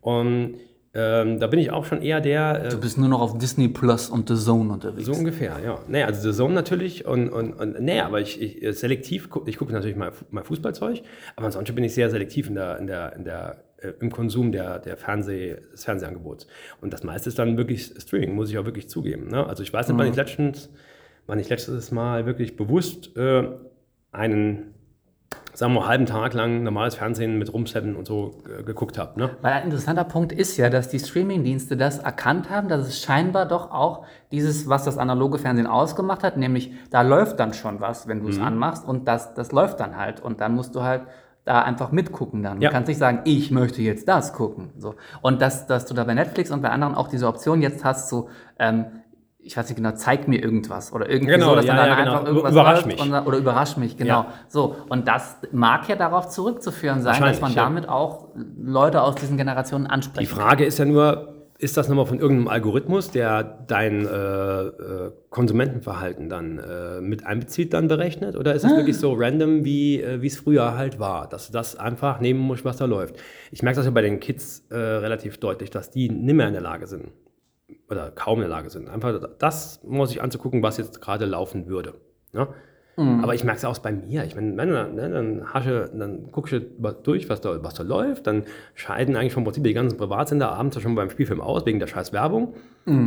Und ähm, da bin ich auch schon eher der, äh, Du bist nur noch auf Disney Plus und The Zone unterwegs. so ungefähr, ja. Nee, also The Zone natürlich und, und, und nee, aber ich, ich äh, selektiv, gu- ich gucke natürlich mal, mal Fußballzeug, aber ansonsten bin ich sehr selektiv in der, in der, in der, äh, im Konsum der, der Fernseh, des Fernsehangebots. Und das meiste ist dann wirklich Streaming, muss ich auch wirklich zugeben. Ne? Also ich weiß nicht, wann ich letztens, wann ich letztes Mal wirklich bewusst äh, einen, sagen wir mal, halben Tag lang normales Fernsehen mit Rumsetten und so äh, geguckt habe. Ne? Weil ein interessanter Punkt ist ja, dass die Streamingdienste das erkannt haben, dass es scheinbar doch auch dieses, was das analoge Fernsehen ausgemacht hat, nämlich da läuft dann schon was, wenn du Mhm. es anmachst und das, das läuft dann halt und dann musst du halt da einfach mitgucken dann. Ja. Du kannst nicht sagen, ich möchte jetzt das gucken. So. Und dass, dass du da bei Netflix und bei anderen auch diese Option jetzt hast, so, ähm, ich weiß nicht genau, zeig mir irgendwas oder irgendwie Genau, so, dass ja, dann, ja, dann genau. einfach irgendwas Überrasch mich. Und, oder überrasch mich, genau. Ja. So, und das mag ja darauf zurückzuführen sein, dass man damit auch Leute aus diesen Generationen ansprechen Die Frage ist ja nur, ist das nochmal von irgendeinem Algorithmus, der dein äh, äh, Konsumentenverhalten dann äh, mit einbezieht, dann berechnet? Oder ist es wirklich so random, wie äh, es früher halt war, dass du das einfach nehmen musst, was da läuft? Ich merke das ja bei den Kids äh, relativ deutlich, dass die nicht mehr in der Lage sind oder kaum in der Lage sind. Einfach das muss ich anzugucken, was jetzt gerade laufen würde. Ne? Aber ich merke es auch bei mir. Ich meine, ne, dann, hasche, dann du was durch, was da, was da läuft. Dann scheiden eigentlich vom Prinzip die ganzen Privatsender abends schon beim Spielfilm aus, wegen der scheiß Werbung.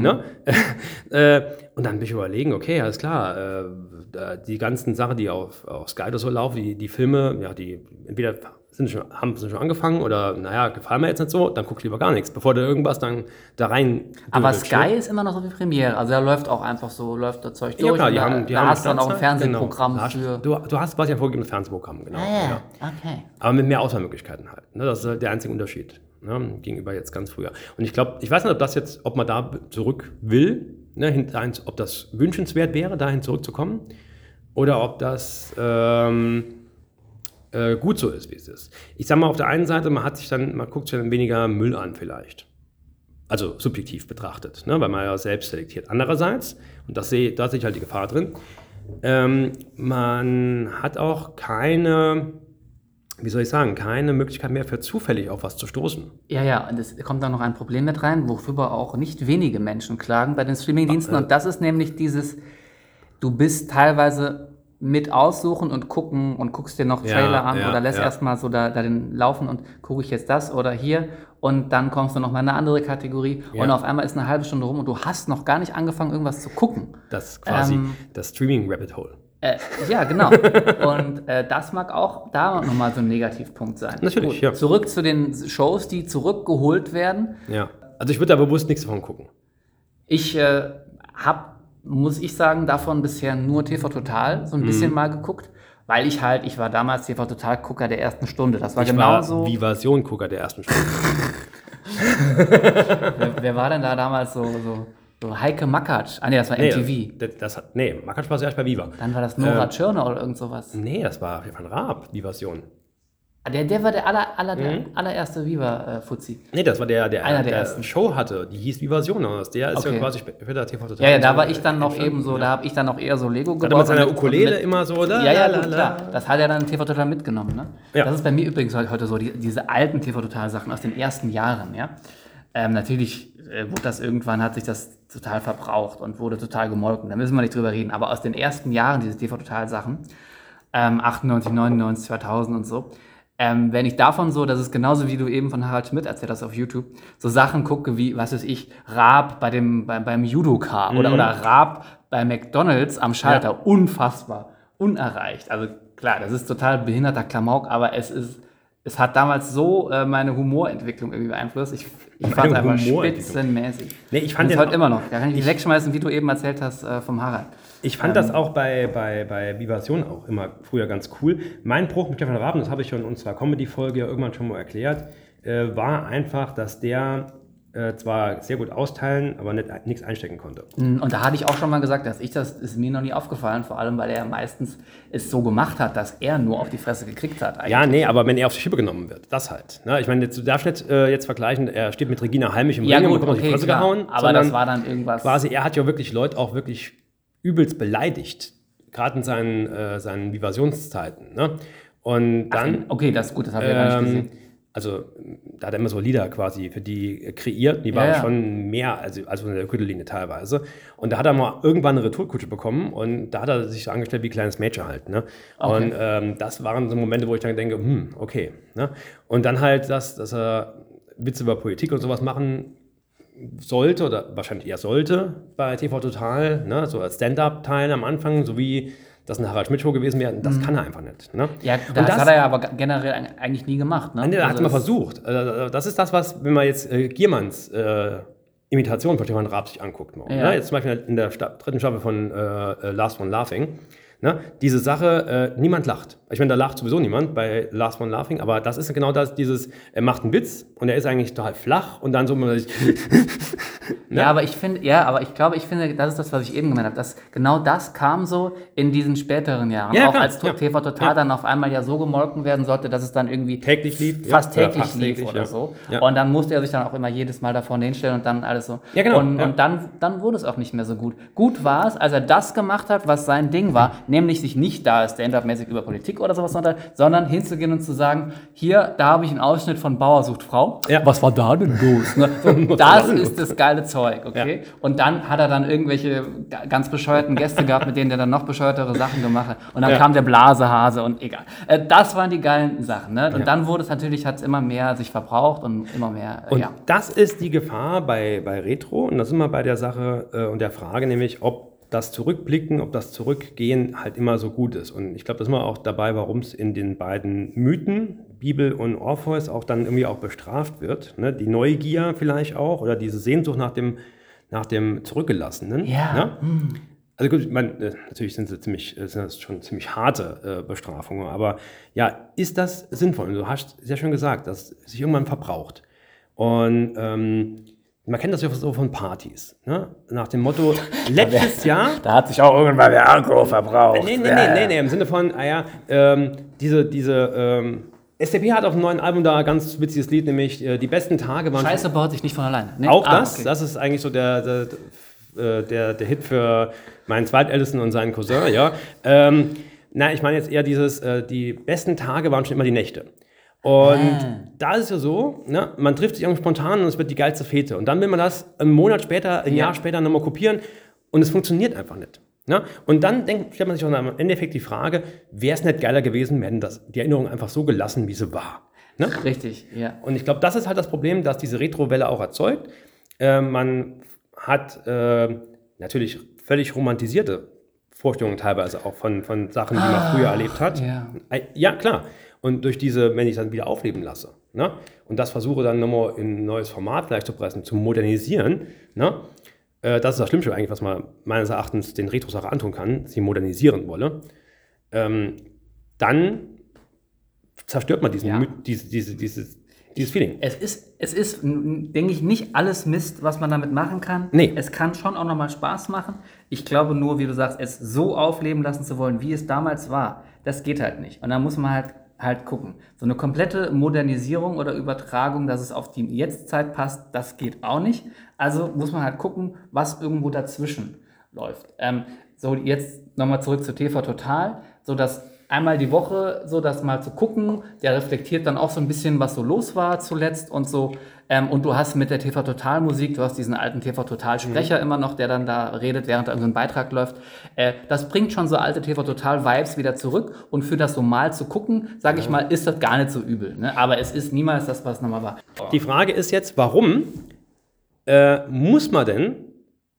Ne? äh, und dann bin ich überlegen, okay, alles klar, äh, die ganzen Sachen, die auf, auf Sky oder so laufen, die, die Filme, ja, die entweder sind schon, haben sie schon angefangen oder, naja, gefallen mir jetzt nicht so, dann guck lieber gar nichts, bevor du irgendwas dann da rein Aber Sky ne? ist immer noch so wie Premiere. Also da läuft auch einfach so, läuft das Zeug durch. Ja, klar, die da, haben, die da haben hast dann auch ein Standzeit, Fernsehprogramm genau. für. Du, du hast quasi ein vorgegebenes Fernsehprogramm, genau. Ah, ja. okay. Aber mit mehr Auswahlmöglichkeiten halt. Ne? Das ist halt der einzige Unterschied ne? gegenüber jetzt ganz früher. Und ich glaube, ich weiß nicht, ob das jetzt, ob man da zurück will, ne? ob das wünschenswert wäre, dahin zurückzukommen, oder ob das ähm, äh, gut so ist, wie es ist. Ich sag mal, auf der einen Seite, man hat sich dann, man guckt sich dann weniger Müll an vielleicht. Also subjektiv betrachtet, ne? weil man ja selbst selektiert. Andererseits, und das sehe, da sehe ich halt die Gefahr drin, ähm, man hat auch keine, wie soll ich sagen, keine Möglichkeit mehr für zufällig auf was zu stoßen. Ja, ja, und es kommt dann noch ein Problem mit rein, worüber auch nicht wenige Menschen klagen bei den Streamingdiensten. Und das ist nämlich dieses, du bist teilweise mit aussuchen und gucken und guckst dir noch Ja, Trailer an ja, oder lässt ja. erstmal so da, da den laufen und gucke ich jetzt das oder hier und dann kommst du noch mal in eine andere Kategorie Ja. und auf einmal ist eine halbe Stunde rum und du hast noch gar nicht angefangen, irgendwas zu gucken. Das ist quasi Ähm, das Streaming-Rabbit Hole. Äh, ja, genau. Und äh, das mag auch da nochmal so ein Negativpunkt sein. Natürlich, ja. Zurück zu den Shows, die zurückgeholt werden. Ja. Also ich würde da bewusst nichts davon gucken. Ich äh, habe, muss ich sagen, davon bisher nur TV Total so ein Mhm. bisschen mal geguckt, weil ich halt, ich war damals TV Total Gucker der ersten Stunde. Das war Ich war genauso. Vivasion-Gucker der ersten Stunde. Wer, wer war denn da damals so, so, so Heike Makatsch? Ah, nee, das war MTV. das, das hat, nee, Makatsch war zuerst bei Viva. Dann war das Nora Äh, Tschirner oder irgend sowas. Nee, das war Stefan Raab, Vivasion. Der, der war der, aller, aller, Mhm. allererste Viva-Fuzzi. Nee, das war der, der, Einer der der ersten. Show hatte. Die hieß Vivasion. aus. Der ist Okay. ja quasi später TV Total. Ja, ja, da so war ich dann noch entstanden. eben so, da habe ich dann noch eher so Lego Hat er gebaut. mit seiner Ukulele mit- immer so, la, Ja, ja, la, klar. la. Das hat er dann TV Total mitgenommen, ne? Ja. Das ist bei mir übrigens heute so, die, diese alten TV Total Sachen aus den ersten Jahren, ja. Ähm, natürlich äh, wurde das irgendwann, hat sich das total verbraucht und wurde total gemolken. Da müssen wir nicht drüber reden. Aber aus den ersten Jahren, diese TV-Total-Sachen, ähm, 98, 99, 2000 und so, ähm, wenn ich davon so, das ist genauso wie du eben von Harald Schmidt erzählt hast auf YouTube, so Sachen gucke wie, was weiß ich, Raab bei dem, bei, beim Judoka oder, oder Raab bei McDonalds am Schalter, unfassbar, unerreicht. Also klar, das ist total behinderter Klamauk, aber es ist, es hat damals so äh, meine Humorentwicklung irgendwie beeinflusst. Ich, ich fand es einfach spitzenmäßig. Nee, ich fand es heute immer noch. Da kann ich nicht wegschmeißen, wie du eben erzählt hast äh, vom Harald. Ich fand das auch bei, bei, bei Vibration auch immer früher ganz cool. Mein Bruch mit Stefan Raben, das habe ich schon in unserer Comedy-Folge irgendwann schon mal erklärt, äh, war einfach, dass der äh, zwar sehr gut austeilen, aber nicht, nichts einstecken konnte. Und da hatte ich auch schon mal gesagt, dass ich das ist mir noch nie aufgefallen, vor allem weil er meistens es so gemacht hat, dass er nur auf die Fresse gekriegt hat. eigentlich. Ja, nee, aber wenn er auf die Schippe genommen wird, das halt. Ne? Ich meine, jetzt, du darfst nicht äh, jetzt vergleichen, er steht mit Regina Halmich im Ja, Ring und gut, bekommt auf die okay, Fresse klar. gehauen. Aber das war dann irgendwas. Quasi, er hat ja wirklich Leute auch wirklich übelst beleidigt. Gerade in seinen, äh, seinen Vivasionszeiten. Ne? Und dann. okay, das ist gut, das habe ich ja gar nicht Ähm, gesehen. also, da hat er immer so Lieder quasi für die kreiert. Die waren Ja, ja. schon mehr als, als von der Gürtellinie teilweise. Und da hat er mal irgendwann eine Retourkutsche bekommen und da hat er sich so angestellt wie ein kleines Mädchen halt. Ne? Und ähm, das waren so Momente, wo ich dann denke, hm, okay. Ne? Und dann halt das, dass er Witze über Politik und sowas machen sollte oder wahrscheinlich eher sollte bei TV Total, ne? so als Stand-Up-Teil am Anfang, so wie das eine Harald Schmidt-Show gewesen wäre, das kann er einfach nicht. Ne? Mhm. Ja, Und das, hat er ja aber generell eigentlich nie gemacht. Ne? Nein, er hat Also mal das- versucht. Äh, Das ist das, was, wenn man jetzt äh, Giermanns äh, Imitation von Stefan Raab sich anguckt. Morgen, Ja. ne? Jetzt zum Beispiel in der Sta dritten Staffel von äh, äh, Last One Laughing. Ne? Diese Sache, äh, niemand lacht. Ich meine, da lacht sowieso niemand bei Last One Laughing, aber das ist genau das, dieses, er macht einen Witz und er ist eigentlich total flach und dann so, man sich, Ja, aber ich finde, ja, aber ich glaube, ich finde, das ist das, was ich eben gemeint habe. Dass genau das kam so in diesen späteren Jahren. Ja, auch klar, als ja. TV Total Ja. dann auf einmal ja so gemolken werden sollte, dass es dann irgendwie Täglich lief, fast täglich fast lief täglich, oder so. Und dann musste er sich dann auch immer jedes Mal da vorne hinstellen und dann alles so. Ja, genau, Und, und dann, dann wurde es auch nicht mehr so gut. Gut war es, als er das gemacht hat, was sein Ding war, nämlich sich nicht da stand-up-mäßig über Politik oder sowas unterhalten, sondern hinzugehen und zu sagen, hier, da habe ich einen Ausschnitt von Bauer sucht Frau. Ja. Was war da denn los? Ne? So, das ist das geile Zeug, okay? Und dann hat er dann irgendwelche ga- ganz bescheuerten Gäste gehabt, mit denen der dann noch bescheuertere Sachen gemacht hat. Und dann Ja. kam der Blasehase und egal. Äh, Das waren die geilen Sachen. Ne? Und dann wurde es natürlich, hat es immer mehr sich verbraucht und immer mehr, äh, Und ja. das ist die Gefahr bei, bei Retro. Und da sind wir bei der Sache äh, und der Frage, nämlich, ob das Zurückblicken, ob das Zurückgehen halt immer so gut ist. Und ich glaube, da sind wir auch dabei, warum es in den beiden Mythen, Bibel und Orpheus, auch dann irgendwie auch bestraft wird. Ne? Die Neugier vielleicht auch oder diese Sehnsucht nach dem, nach dem Zurückgelassenen. Ja. Ne? Also gut, ich meine, äh, natürlich sind, sie ziemlich, äh, sind das schon ziemlich harte äh, Bestrafungen, aber ja, ist das sinnvoll? Und du hast sehr schön gesagt, dass es sich irgendwann verbraucht. Und ähm, man kennt das ja so von Partys. Ne? Nach dem Motto, letztes Jahr. Da hat sich auch irgendwann der Alkohol verbraucht. Nee, nee, nee, nee, nee, im Sinne von, ah ja, ähm, diese, diese, ähm, SDP hat auf dem neuen Album da ein ganz witziges Lied, nämlich äh, die besten Tage waren. Scheiße baut sich nicht von alleine. Nee? Auch Ah, das, okay. das ist eigentlich so der, der, der, der, der Hit für meinen Zweitältesten und seinen Cousin, ja. Ähm, na, ich meine jetzt eher dieses, äh, die besten Tage waren schon immer die Nächte. Und da ist es ja so, ne, man trifft sich irgendwie spontan und es wird die geilste Fete. Und dann will man das einen Monat später, ein Ja. Jahr später nochmal kopieren und es funktioniert einfach nicht. Ne? Und dann denkt, stellt man sich auch im Endeffekt die Frage, wäre es nicht geiler gewesen, wenn das, die Erinnerung einfach so gelassen, wie sie war. Ne? Richtig, ja. Und ich glaube, das ist halt das Problem, dass diese Retro-Welle auch erzeugt. Äh, man hat äh, natürlich völlig romantisierte Vorstellungen teilweise auch von, von Sachen, die man früher erlebt hat. ja. Äh, ja, klar. Und durch diese, wenn ich dann wieder aufleben lasse ne? und das versuche dann nochmal in ein neues Format vielleicht zu pressen, zu modernisieren, ne? äh, das ist das Schlimmste eigentlich, was man meines Erachtens den Retro-Sache antun kann, sie modernisieren wolle, ähm, dann zerstört man diesen, Ja. Diese, diese, dieses, dieses Feeling. Es ist, es ist, denke ich, nicht alles Mist, was man damit machen kann. Nee. Es kann schon auch nochmal Spaß machen. Ich glaube nur, wie du sagst, es so aufleben lassen zu wollen, wie es damals war, das geht halt nicht. Und da muss man halt, halt gucken. So eine komplette Modernisierung oder Übertragung, dass es auf die Jetztzeit passt, das geht auch nicht. Also muss man halt gucken, was irgendwo dazwischen läuft. Ähm, so, jetzt nochmal zurück zu TV Total. So, das einmal die Woche so das mal zu gucken. Der reflektiert dann auch so ein bisschen, was so los war zuletzt und so. Ähm, und du hast mit der TV Total Musik, du hast diesen alten TV Total Sprecher immer noch, der dann da redet, während da irgendein Beitrag läuft. Äh, das bringt schon so alte TV Total Vibes wieder zurück. Und für das so mal zu gucken, sage ich mal, ist das gar nicht so übel. Ne? Aber es ist niemals das, was nochmal war. Die Frage ist jetzt, warum äh, muss man denn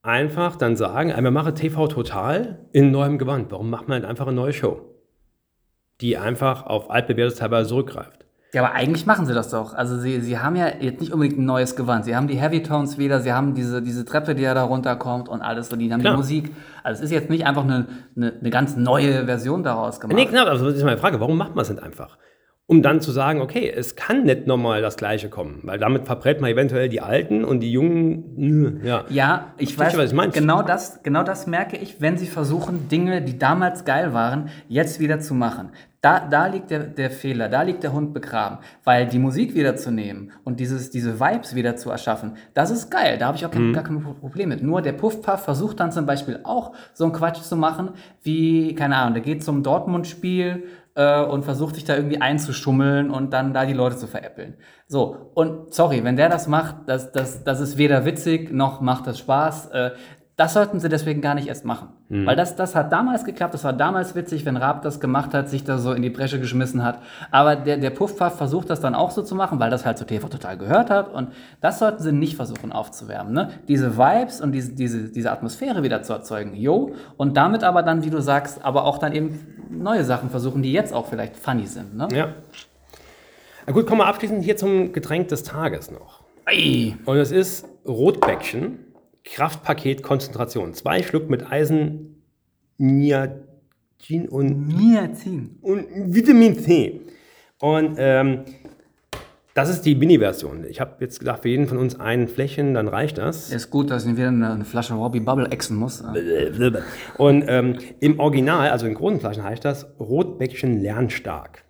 einfach dann sagen, wir machen TV Total in neuem Gewand? Warum macht man nicht einfach eine neue Show, die einfach auf altbewährtes teilweise zurückgreift? Ja, aber eigentlich machen sie das doch. Also sie, sie haben ja jetzt nicht unbedingt ein neues Gewand. Sie haben die Heavy Tones wieder, sie haben diese, diese Treppe, die ja da runterkommt und alles so, die haben Klar. die Musik. Also es ist jetzt nicht einfach eine, eine, eine ganz neue Version daraus gemacht. Nee, genau, also das ist meine Frage, warum macht man es nicht einfach? Um dann zu sagen, okay, es kann nicht nochmal das Gleiche kommen, weil damit verbrät man eventuell die Alten und die Jungen, nö, ja. Ja, ich weiß, was du meinst. genau das, genau das merke ich, wenn sie versuchen, Dinge, die damals geil waren, jetzt wieder zu machen. Da, da liegt der, der Fehler, da liegt der Hund begraben. Weil die Musik wiederzunehmen und dieses, diese Vibes wieder zu erschaffen, das ist geil, da habe ich auch kein, gar kein Pro- Problem mit. Nur der Puffpuff versucht dann zum Beispiel auch so einen Quatsch zu machen, wie, keine Ahnung, der geht zum Dortmund-Spiel äh, und versucht sich da irgendwie einzuschummeln und dann da die Leute zu veräppeln. So, und sorry, wenn der das macht, das, das, das ist weder witzig noch macht das Spaß. Äh, das sollten sie deswegen gar nicht erst machen. Weil das, das hat damals geklappt, das war damals witzig, wenn Raab das gemacht hat, sich da so in die Bresche geschmissen hat. Aber der, der Puffpuff versucht das dann auch so zu machen, weil das halt zu TV total gehört hat. Und das sollten sie nicht versuchen aufzuwärmen. Ne? Diese Vibes und diese, diese, diese Atmosphäre wieder zu erzeugen, yo. Und damit aber dann, wie du sagst, aber auch dann eben neue Sachen versuchen, die jetzt auch vielleicht funny sind. Ne? ja. Na gut, kommen wir abschließend hier zum Getränk des Tages noch. Ey. Und es ist Rotbäckchen, Kraftpaket Konzentration. Zwei Schluck mit Eisen, Niacin und Niacin. und Vitamin C. Und ähm, das ist die Mini-Version. Ich habe jetzt gedacht, für jeden von uns ein Fläschchen, dann reicht das. Ist gut, dass ich wieder eine, eine Flasche Robbie Bubble exen muss. Und ähm, im Original, also in großen Flaschen, heißt das Rotbäckchen lernstark.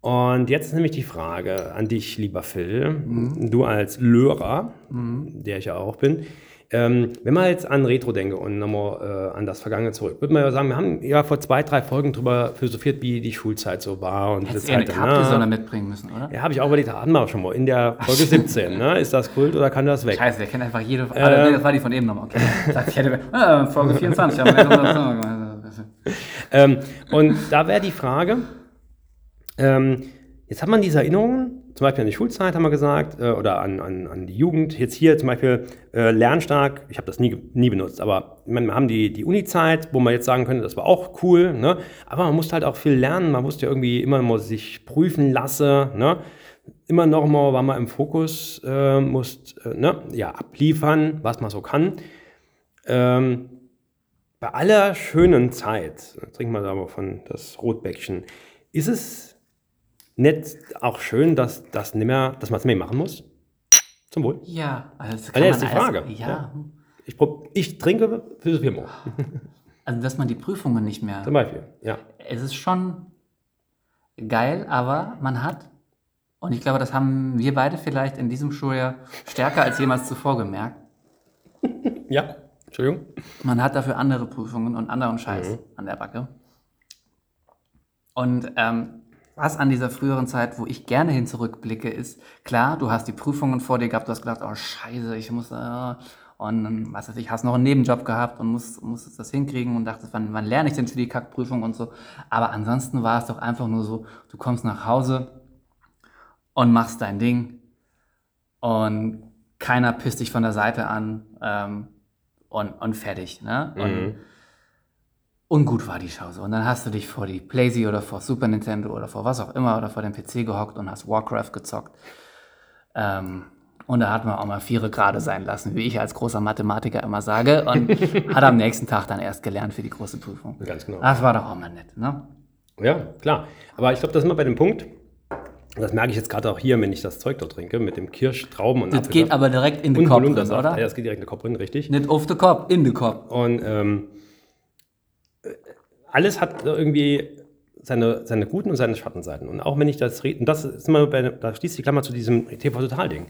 Und jetzt ist nämlich die Frage an dich, lieber Phil, du als Lörer, der ich ja auch bin. Ähm, wenn man jetzt an Retro denke und nochmal äh, an das Vergangene zurück, würde man ja sagen, wir haben ja vor zwei, drei Folgen drüber philosophiert, wie die Schulzeit so war. Und Hättest das eher eine halt, Capri-Sonne ne? mitbringen müssen, oder? Ja, habe ich auch überlegt, hatten wir auch schon mal in der Folge 17. Ne? Ist das Kult oder kann das weg? Scheiße, der kennt einfach jede. Ah, nee, das war die von eben nochmal. Okay. Ich hätte. Ah, Folge 24. aber wir haben das- Ähm, und da wäre die Frage, ähm, jetzt hat man diese Erinnerungen, zum Beispiel an die Schulzeit haben wir gesagt, äh, oder an, an, an die Jugend. Jetzt hier zum Beispiel äh, lernstark, ich habe das nie, nie benutzt, aber meine, wir haben die, die Uni-Zeit, wo man jetzt sagen könnte, das war auch cool, ne? aber man musste halt auch viel lernen, man musste irgendwie immer mal sich prüfen lassen, ne? immer noch mal war man im Fokus, äh, musste äh, ne? ja, abliefern, was man so kann. Ähm, bei aller schönen Zeit, trinken wir aber von das Rotbäckchen, ist es nicht auch schön, dass, das nimmer, dass man es nicht mehr machen muss? Zum Wohl. Ja, also das kann man ist die alles- Frage. Ja. Ja. Ich, prob, ich trinke Firma. Also, dass man die Prüfungen nicht mehr. Zum Beispiel. Ja. Es ist schon geil, aber man hat, und ich glaube, das haben wir beide vielleicht in diesem Schuljahr stärker als jemals zuvor gemerkt, Ja. Entschuldigung. man hat dafür andere Prüfungen und anderen Scheiß an der Backe. Und ähm, was an dieser früheren Zeit, wo ich gerne hin zurückblicke, ist, klar, du hast die Prüfungen vor dir gehabt, du hast gedacht, oh scheiße, ich muss, äh, und dann, was weiß ich, hast noch einen Nebenjob gehabt und musst, musstest das hinkriegen und dachtest, wann, wann lerne ich denn für die Kackprüfung und so. Aber ansonsten war es doch einfach nur so, du kommst nach Hause und machst dein Ding und keiner pisst dich von der Seite an ähm, und, und fertig. Ne? Und, und gut war die so. Und dann hast du dich vor die Playsee oder vor Super Nintendo oder vor was auch immer oder vor dem PC gehockt und hast Warcraft gezockt. Ähm, und da hat man auch mal Viere gerade sein lassen, wie ich als großer Mathematiker immer sage. Und hat am nächsten Tag dann erst gelernt für die große Prüfung. Ganz genau. Das war doch auch mal nett, ne? Ja, klar. Aber ich glaube, das sind wir bei dem Punkt. Das merke ich jetzt gerade auch hier, wenn ich das Zeug dort trinke, mit dem Kirsch, Trauben und Das geht aber direkt in den und Kopf, drin, oder? Ja, das geht direkt in den Kopf drin, richtig. Nicht auf den Kopf, in den Kopf. Und ähm, äh, alles hat irgendwie seine, seine guten und seine Schattenseiten. Und auch wenn ich das rede, und das ist immer bei, da schließt die Klammer zu diesem TV-Total-Ding.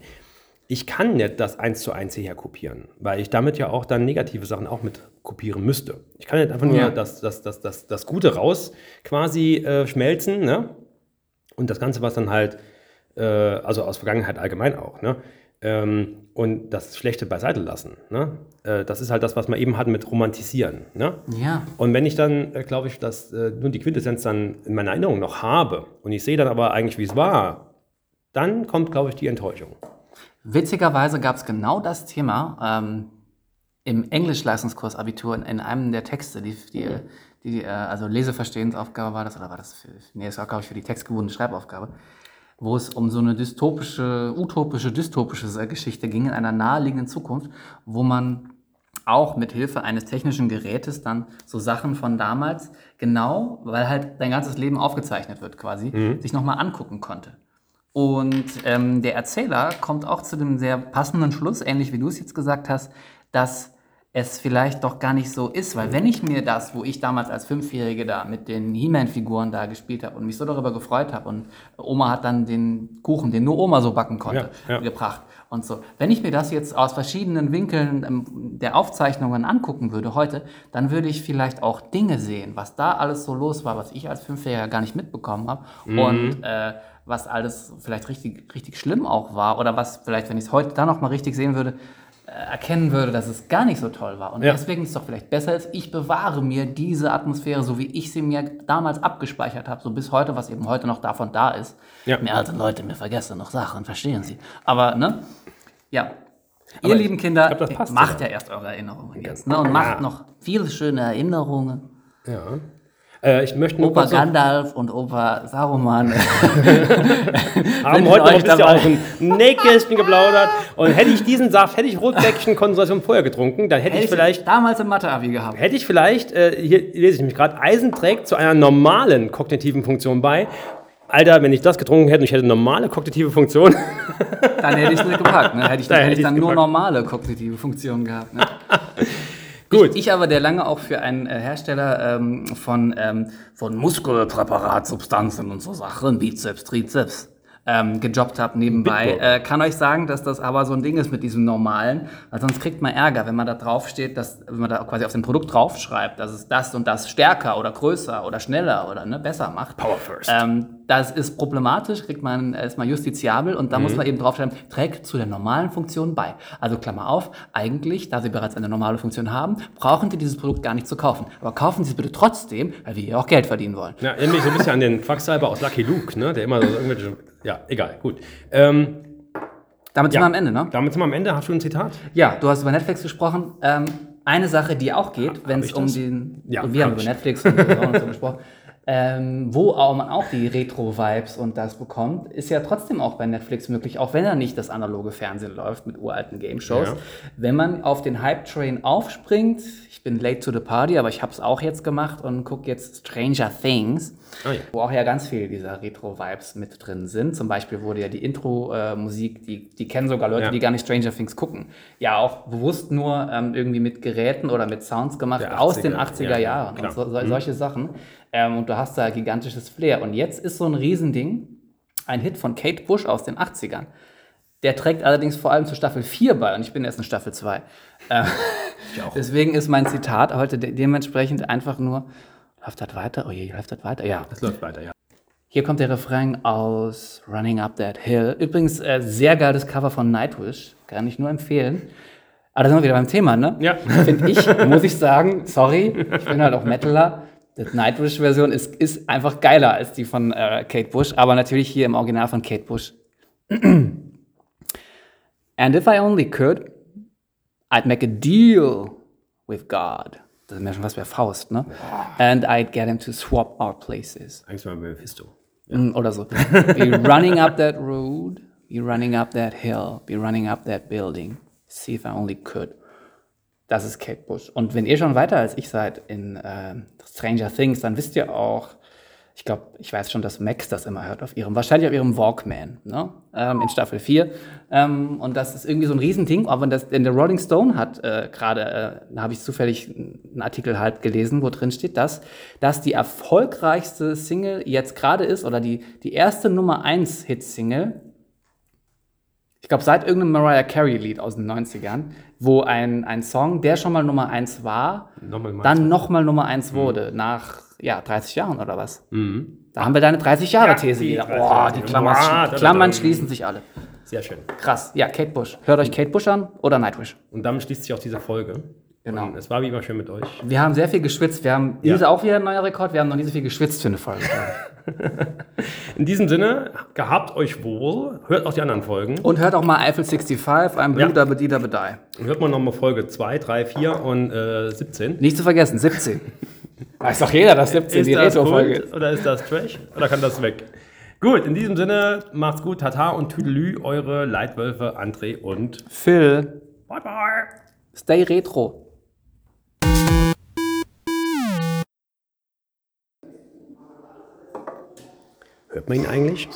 ich kann nicht das eins zu eins hierher kopieren, weil ich damit ja auch dann negative Sachen auch mit kopieren müsste. Ich kann nicht einfach nur Ja. das, das, das, das, das Gute raus quasi äh, schmelzen, ne? Und das Ganze, was dann halt, äh, also aus Vergangenheit allgemein auch, ne? Ähm, und das Schlechte beiseite lassen. Ne? Äh, das ist halt das, was man eben hat mit Romantisieren. Ne? Ja. Und wenn ich dann, äh, glaube ich, dass äh, nur die Quintessenz dann in meiner Erinnerung noch habe und ich sehe dann aber eigentlich, wie es war, dann kommt, glaube ich, die Enttäuschung. Witzigerweise gab es genau das Thema ähm, im Englischleistungskurs Abitur in, in einem der Texte, die, die, die äh, also Leseverstehensaufgabe war das, oder war das für, nee, das war, glaube ich, für die textgebundene Schreibaufgabe, wo es um so eine dystopische, utopische, dystopische Geschichte ging in einer naheliegenden Zukunft, wo man auch mit Hilfe eines technischen Gerätes dann so Sachen von damals genau, weil halt dein ganzes Leben aufgezeichnet wird quasi, sich nochmal angucken konnte. Und ähm, der Erzähler kommt auch zu dem sehr passenden Schluss, ähnlich wie du es jetzt gesagt hast, dass es vielleicht doch gar nicht so ist, weil wenn ich mir das, wo ich damals als Fünfjährige da mit den He-Man-Figuren da gespielt habe und mich so darüber gefreut habe und Oma hat dann den Kuchen, den nur Oma so backen konnte, Ja, ja. gebracht und so. Wenn ich mir das jetzt aus verschiedenen Winkeln ähm, der Aufzeichnungen angucken würde heute, dann würde ich vielleicht auch Dinge sehen, was da alles so los war, was ich als Fünfjähriger gar nicht mitbekommen habe und äh, was alles vielleicht richtig, richtig schlimm auch war oder was vielleicht, wenn ich es heute da noch mal richtig sehen würde, erkennen würde, dass es gar nicht so toll war. Und Ja. deswegen ist es doch vielleicht besser, ist, ich bewahre mir diese Atmosphäre, so wie ich sie mir damals abgespeichert habe, so bis heute, was eben heute noch davon da ist. Ja. Mehr alten Leute, mir vergessen noch Sachen, verstehen Sie. Aber, ne? Ja. Aber Ihr lieben Kinder, glaub, macht ja erst eure Erinnerungen jetzt. Ne? Und macht noch viele schöne Erinnerungen. Ja. Äh, ich möchte Opa Gandalf und Opa Saruman. haben heute noch ein bisschen dabei. aus dem Nähkästchen geplaudert. Und hätte ich diesen Saft, hätte ich Rotbäckchen Konzentration vorher getrunken, dann hätte ich vielleicht damals im Mathe-Abi gehabt. Hätte ich vielleicht, äh, hier lese ich nämlich gerade, Eisen trägt zu einer normalen kognitiven Funktion bei. Alter, wenn ich das getrunken hätte und ich hätte normale kognitive Funktion, Dann hätte ich es nicht gepackt. Ne? Hätte ich, Da hätte hätte ich dann nur normale kognitive Funktionen gehabt. Ne? Gut. Ich, ich aber, der lange auch für einen äh, Hersteller ähm, von, ähm, von Muskelpräparatsubstanzen und so Sachen, Bizeps, Trizeps, ähm, gejobbt habe nebenbei, äh, kann euch sagen, dass das aber so ein Ding ist mit diesem normalen, weil sonst kriegt man Ärger, wenn man da drauf steht, dass, wenn man da quasi auf dem Produkt draufschreibt, dass es das und das stärker oder größer oder schneller oder ne, besser macht. Power first. Ähm, das ist problematisch, kriegt man ist mal justiziabel und da Mhm. muss man eben draufschreiben, trägt zu der normalen Funktion bei. Also Klammer auf, eigentlich, da Sie bereits eine normale Funktion haben, brauchen Sie dieses Produkt gar nicht zu kaufen. Aber kaufen Sie es bitte trotzdem, weil wir hier auch Geld verdienen wollen. ja, mich so ein bisschen an den Quacksalber aus Lucky Luke, ne? der immer so irgendwelche, ja, egal, gut. Ähm, Damit sind Ja. wir am Ende, ne? damit sind wir am Ende. Hast du ein Zitat? Ja, du hast über Netflix gesprochen. Ähm, eine Sache, die auch geht, wenn es um das? den. Ja, und wir haben hab über. Netflix und so gesprochen. Ähm, wo auch man auch die Retro-Vibes und das bekommt, ist ja trotzdem auch bei Netflix möglich, auch wenn da nicht das analoge Fernsehen läuft mit uralten Game-Shows. Ja. Wenn man auf den Hype-Train aufspringt, ich bin late to the party, aber ich habe es auch jetzt gemacht und gucke jetzt Stranger Things, Ah, ja. wo auch ja ganz viel dieser Retro-Vibes mit drin sind. Zum Beispiel wurde ja die Intro-Musik, die, die kennen sogar Leute, Ja. die gar nicht Stranger Things gucken, ja auch bewusst nur ähm, irgendwie mit Geräten oder mit Sounds gemacht aus den 80er, 80er ja, Jahren und so, so, solche Sachen. Ähm, und du hast da gigantisches Flair. Und jetzt ist so ein Riesending, ein Hit von Kate Bush aus den 80ern. Der trägt allerdings vor allem zu Staffel 4 bei und ich bin erst in Staffel 2. Äh, deswegen ist mein Zitat heute de dementsprechend einfach nur, läuft das weiter? Oh je, läuft das weiter? Ja. Das läuft weiter, ja. Hier kommt der Refrain aus Running Up That Hill. Übrigens, äh, sehr geiles Cover von Nightwish. Kann ich nur empfehlen. Aber da sind wir wieder beim Thema, ne? Ja. Finde ich, muss ich sagen, sorry, ich bin halt auch Metaler. Die Nightwish-Version ist, ist einfach geiler als die von äh, Kate Bush, aber natürlich hier im Original von Kate Bush. And if I only could, I'd make a deal with God. Das ist mir schon was bei Faust, ne? And I'd get him to swap our places. Eigentlich mal Mephisto. Mm, Oder so. Be running up that road, be running up that hill, be running up that building. See if I only could. Das ist Kate Bush. Und wenn ihr schon weiter als ich seid in äh, Stranger Things, dann wisst ihr auch, ich glaube, ich weiß schon, dass Max das immer hört auf ihrem, wahrscheinlich auf ihrem Walkman, ne? ähm, in Staffel 4. Ähm, und das ist irgendwie so ein Riesending, aber das, denn der Rolling Stone hat äh, gerade, äh, da habe ich zufällig einen Artikel halt gelesen, wo drin steht, dass das die erfolgreichste Single jetzt gerade ist, oder die, die erste Nummer 1 Hit-Single Ich glaube, seit irgendeinem Mariah Carey-Lied aus den 90ern, wo ein, ein Song, der schon mal Nummer 1 war, Nochmal mal. dann nochmal Nummer 1 wurde, nach ja, 30 Jahren oder was? Da haben wir deine 30-Jahre-These die wieder. 30 Boah, Jahre. die Klammern, da, Klammern schließen sich alle. Sehr schön. Krass. Ja, Kate Bush. Hört euch Kate Bush an oder Nightwish. Und damit schließt sich auch diese Folge. Genau. Und es war wie immer schön mit euch. Wir haben sehr viel geschwitzt. Wir haben, Ja. ist auch wieder ein neuer Rekord, wir haben noch nie so viel geschwitzt für eine Folge. In diesem Sinne, gehabt euch wohl. Hört auch die anderen Folgen. Und hört auch mal Eiffel 65, I'm Blue Ja. Dee Dabba Die. Und hört mal nochmal Folge 2, 3, 4 und äh, 17. Nicht zu vergessen, 17. Weiß doch jeder, dass 17 Ist die das Retro-Folge gut oder ist das Trash? Oder kann das weg? Gut, in diesem Sinne, macht's gut, Tata und Tüdelü, eure Leitwölfe André und Phil, bye bye. stay retro. Hört man ihn eigentlich?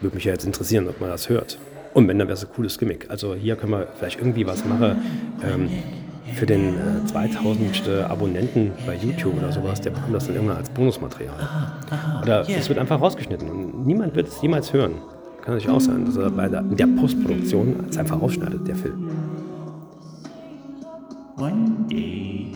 Würde mich ja jetzt interessieren, ob man das hört. Und wenn, dann wäre es ein cooles Gimmick. Also hier können wir vielleicht irgendwie was machen ähm, für den äh, 2000. Abonnenten bei YouTube oder sowas. Der bekommt das dann irgendwann als Bonusmaterial. Oder es wird einfach rausgeschnitten und niemand wird es jemals hören. Kann natürlich auch sein, dass er bei der, der Postproduktion es einfach rausschneidet, der Film. One day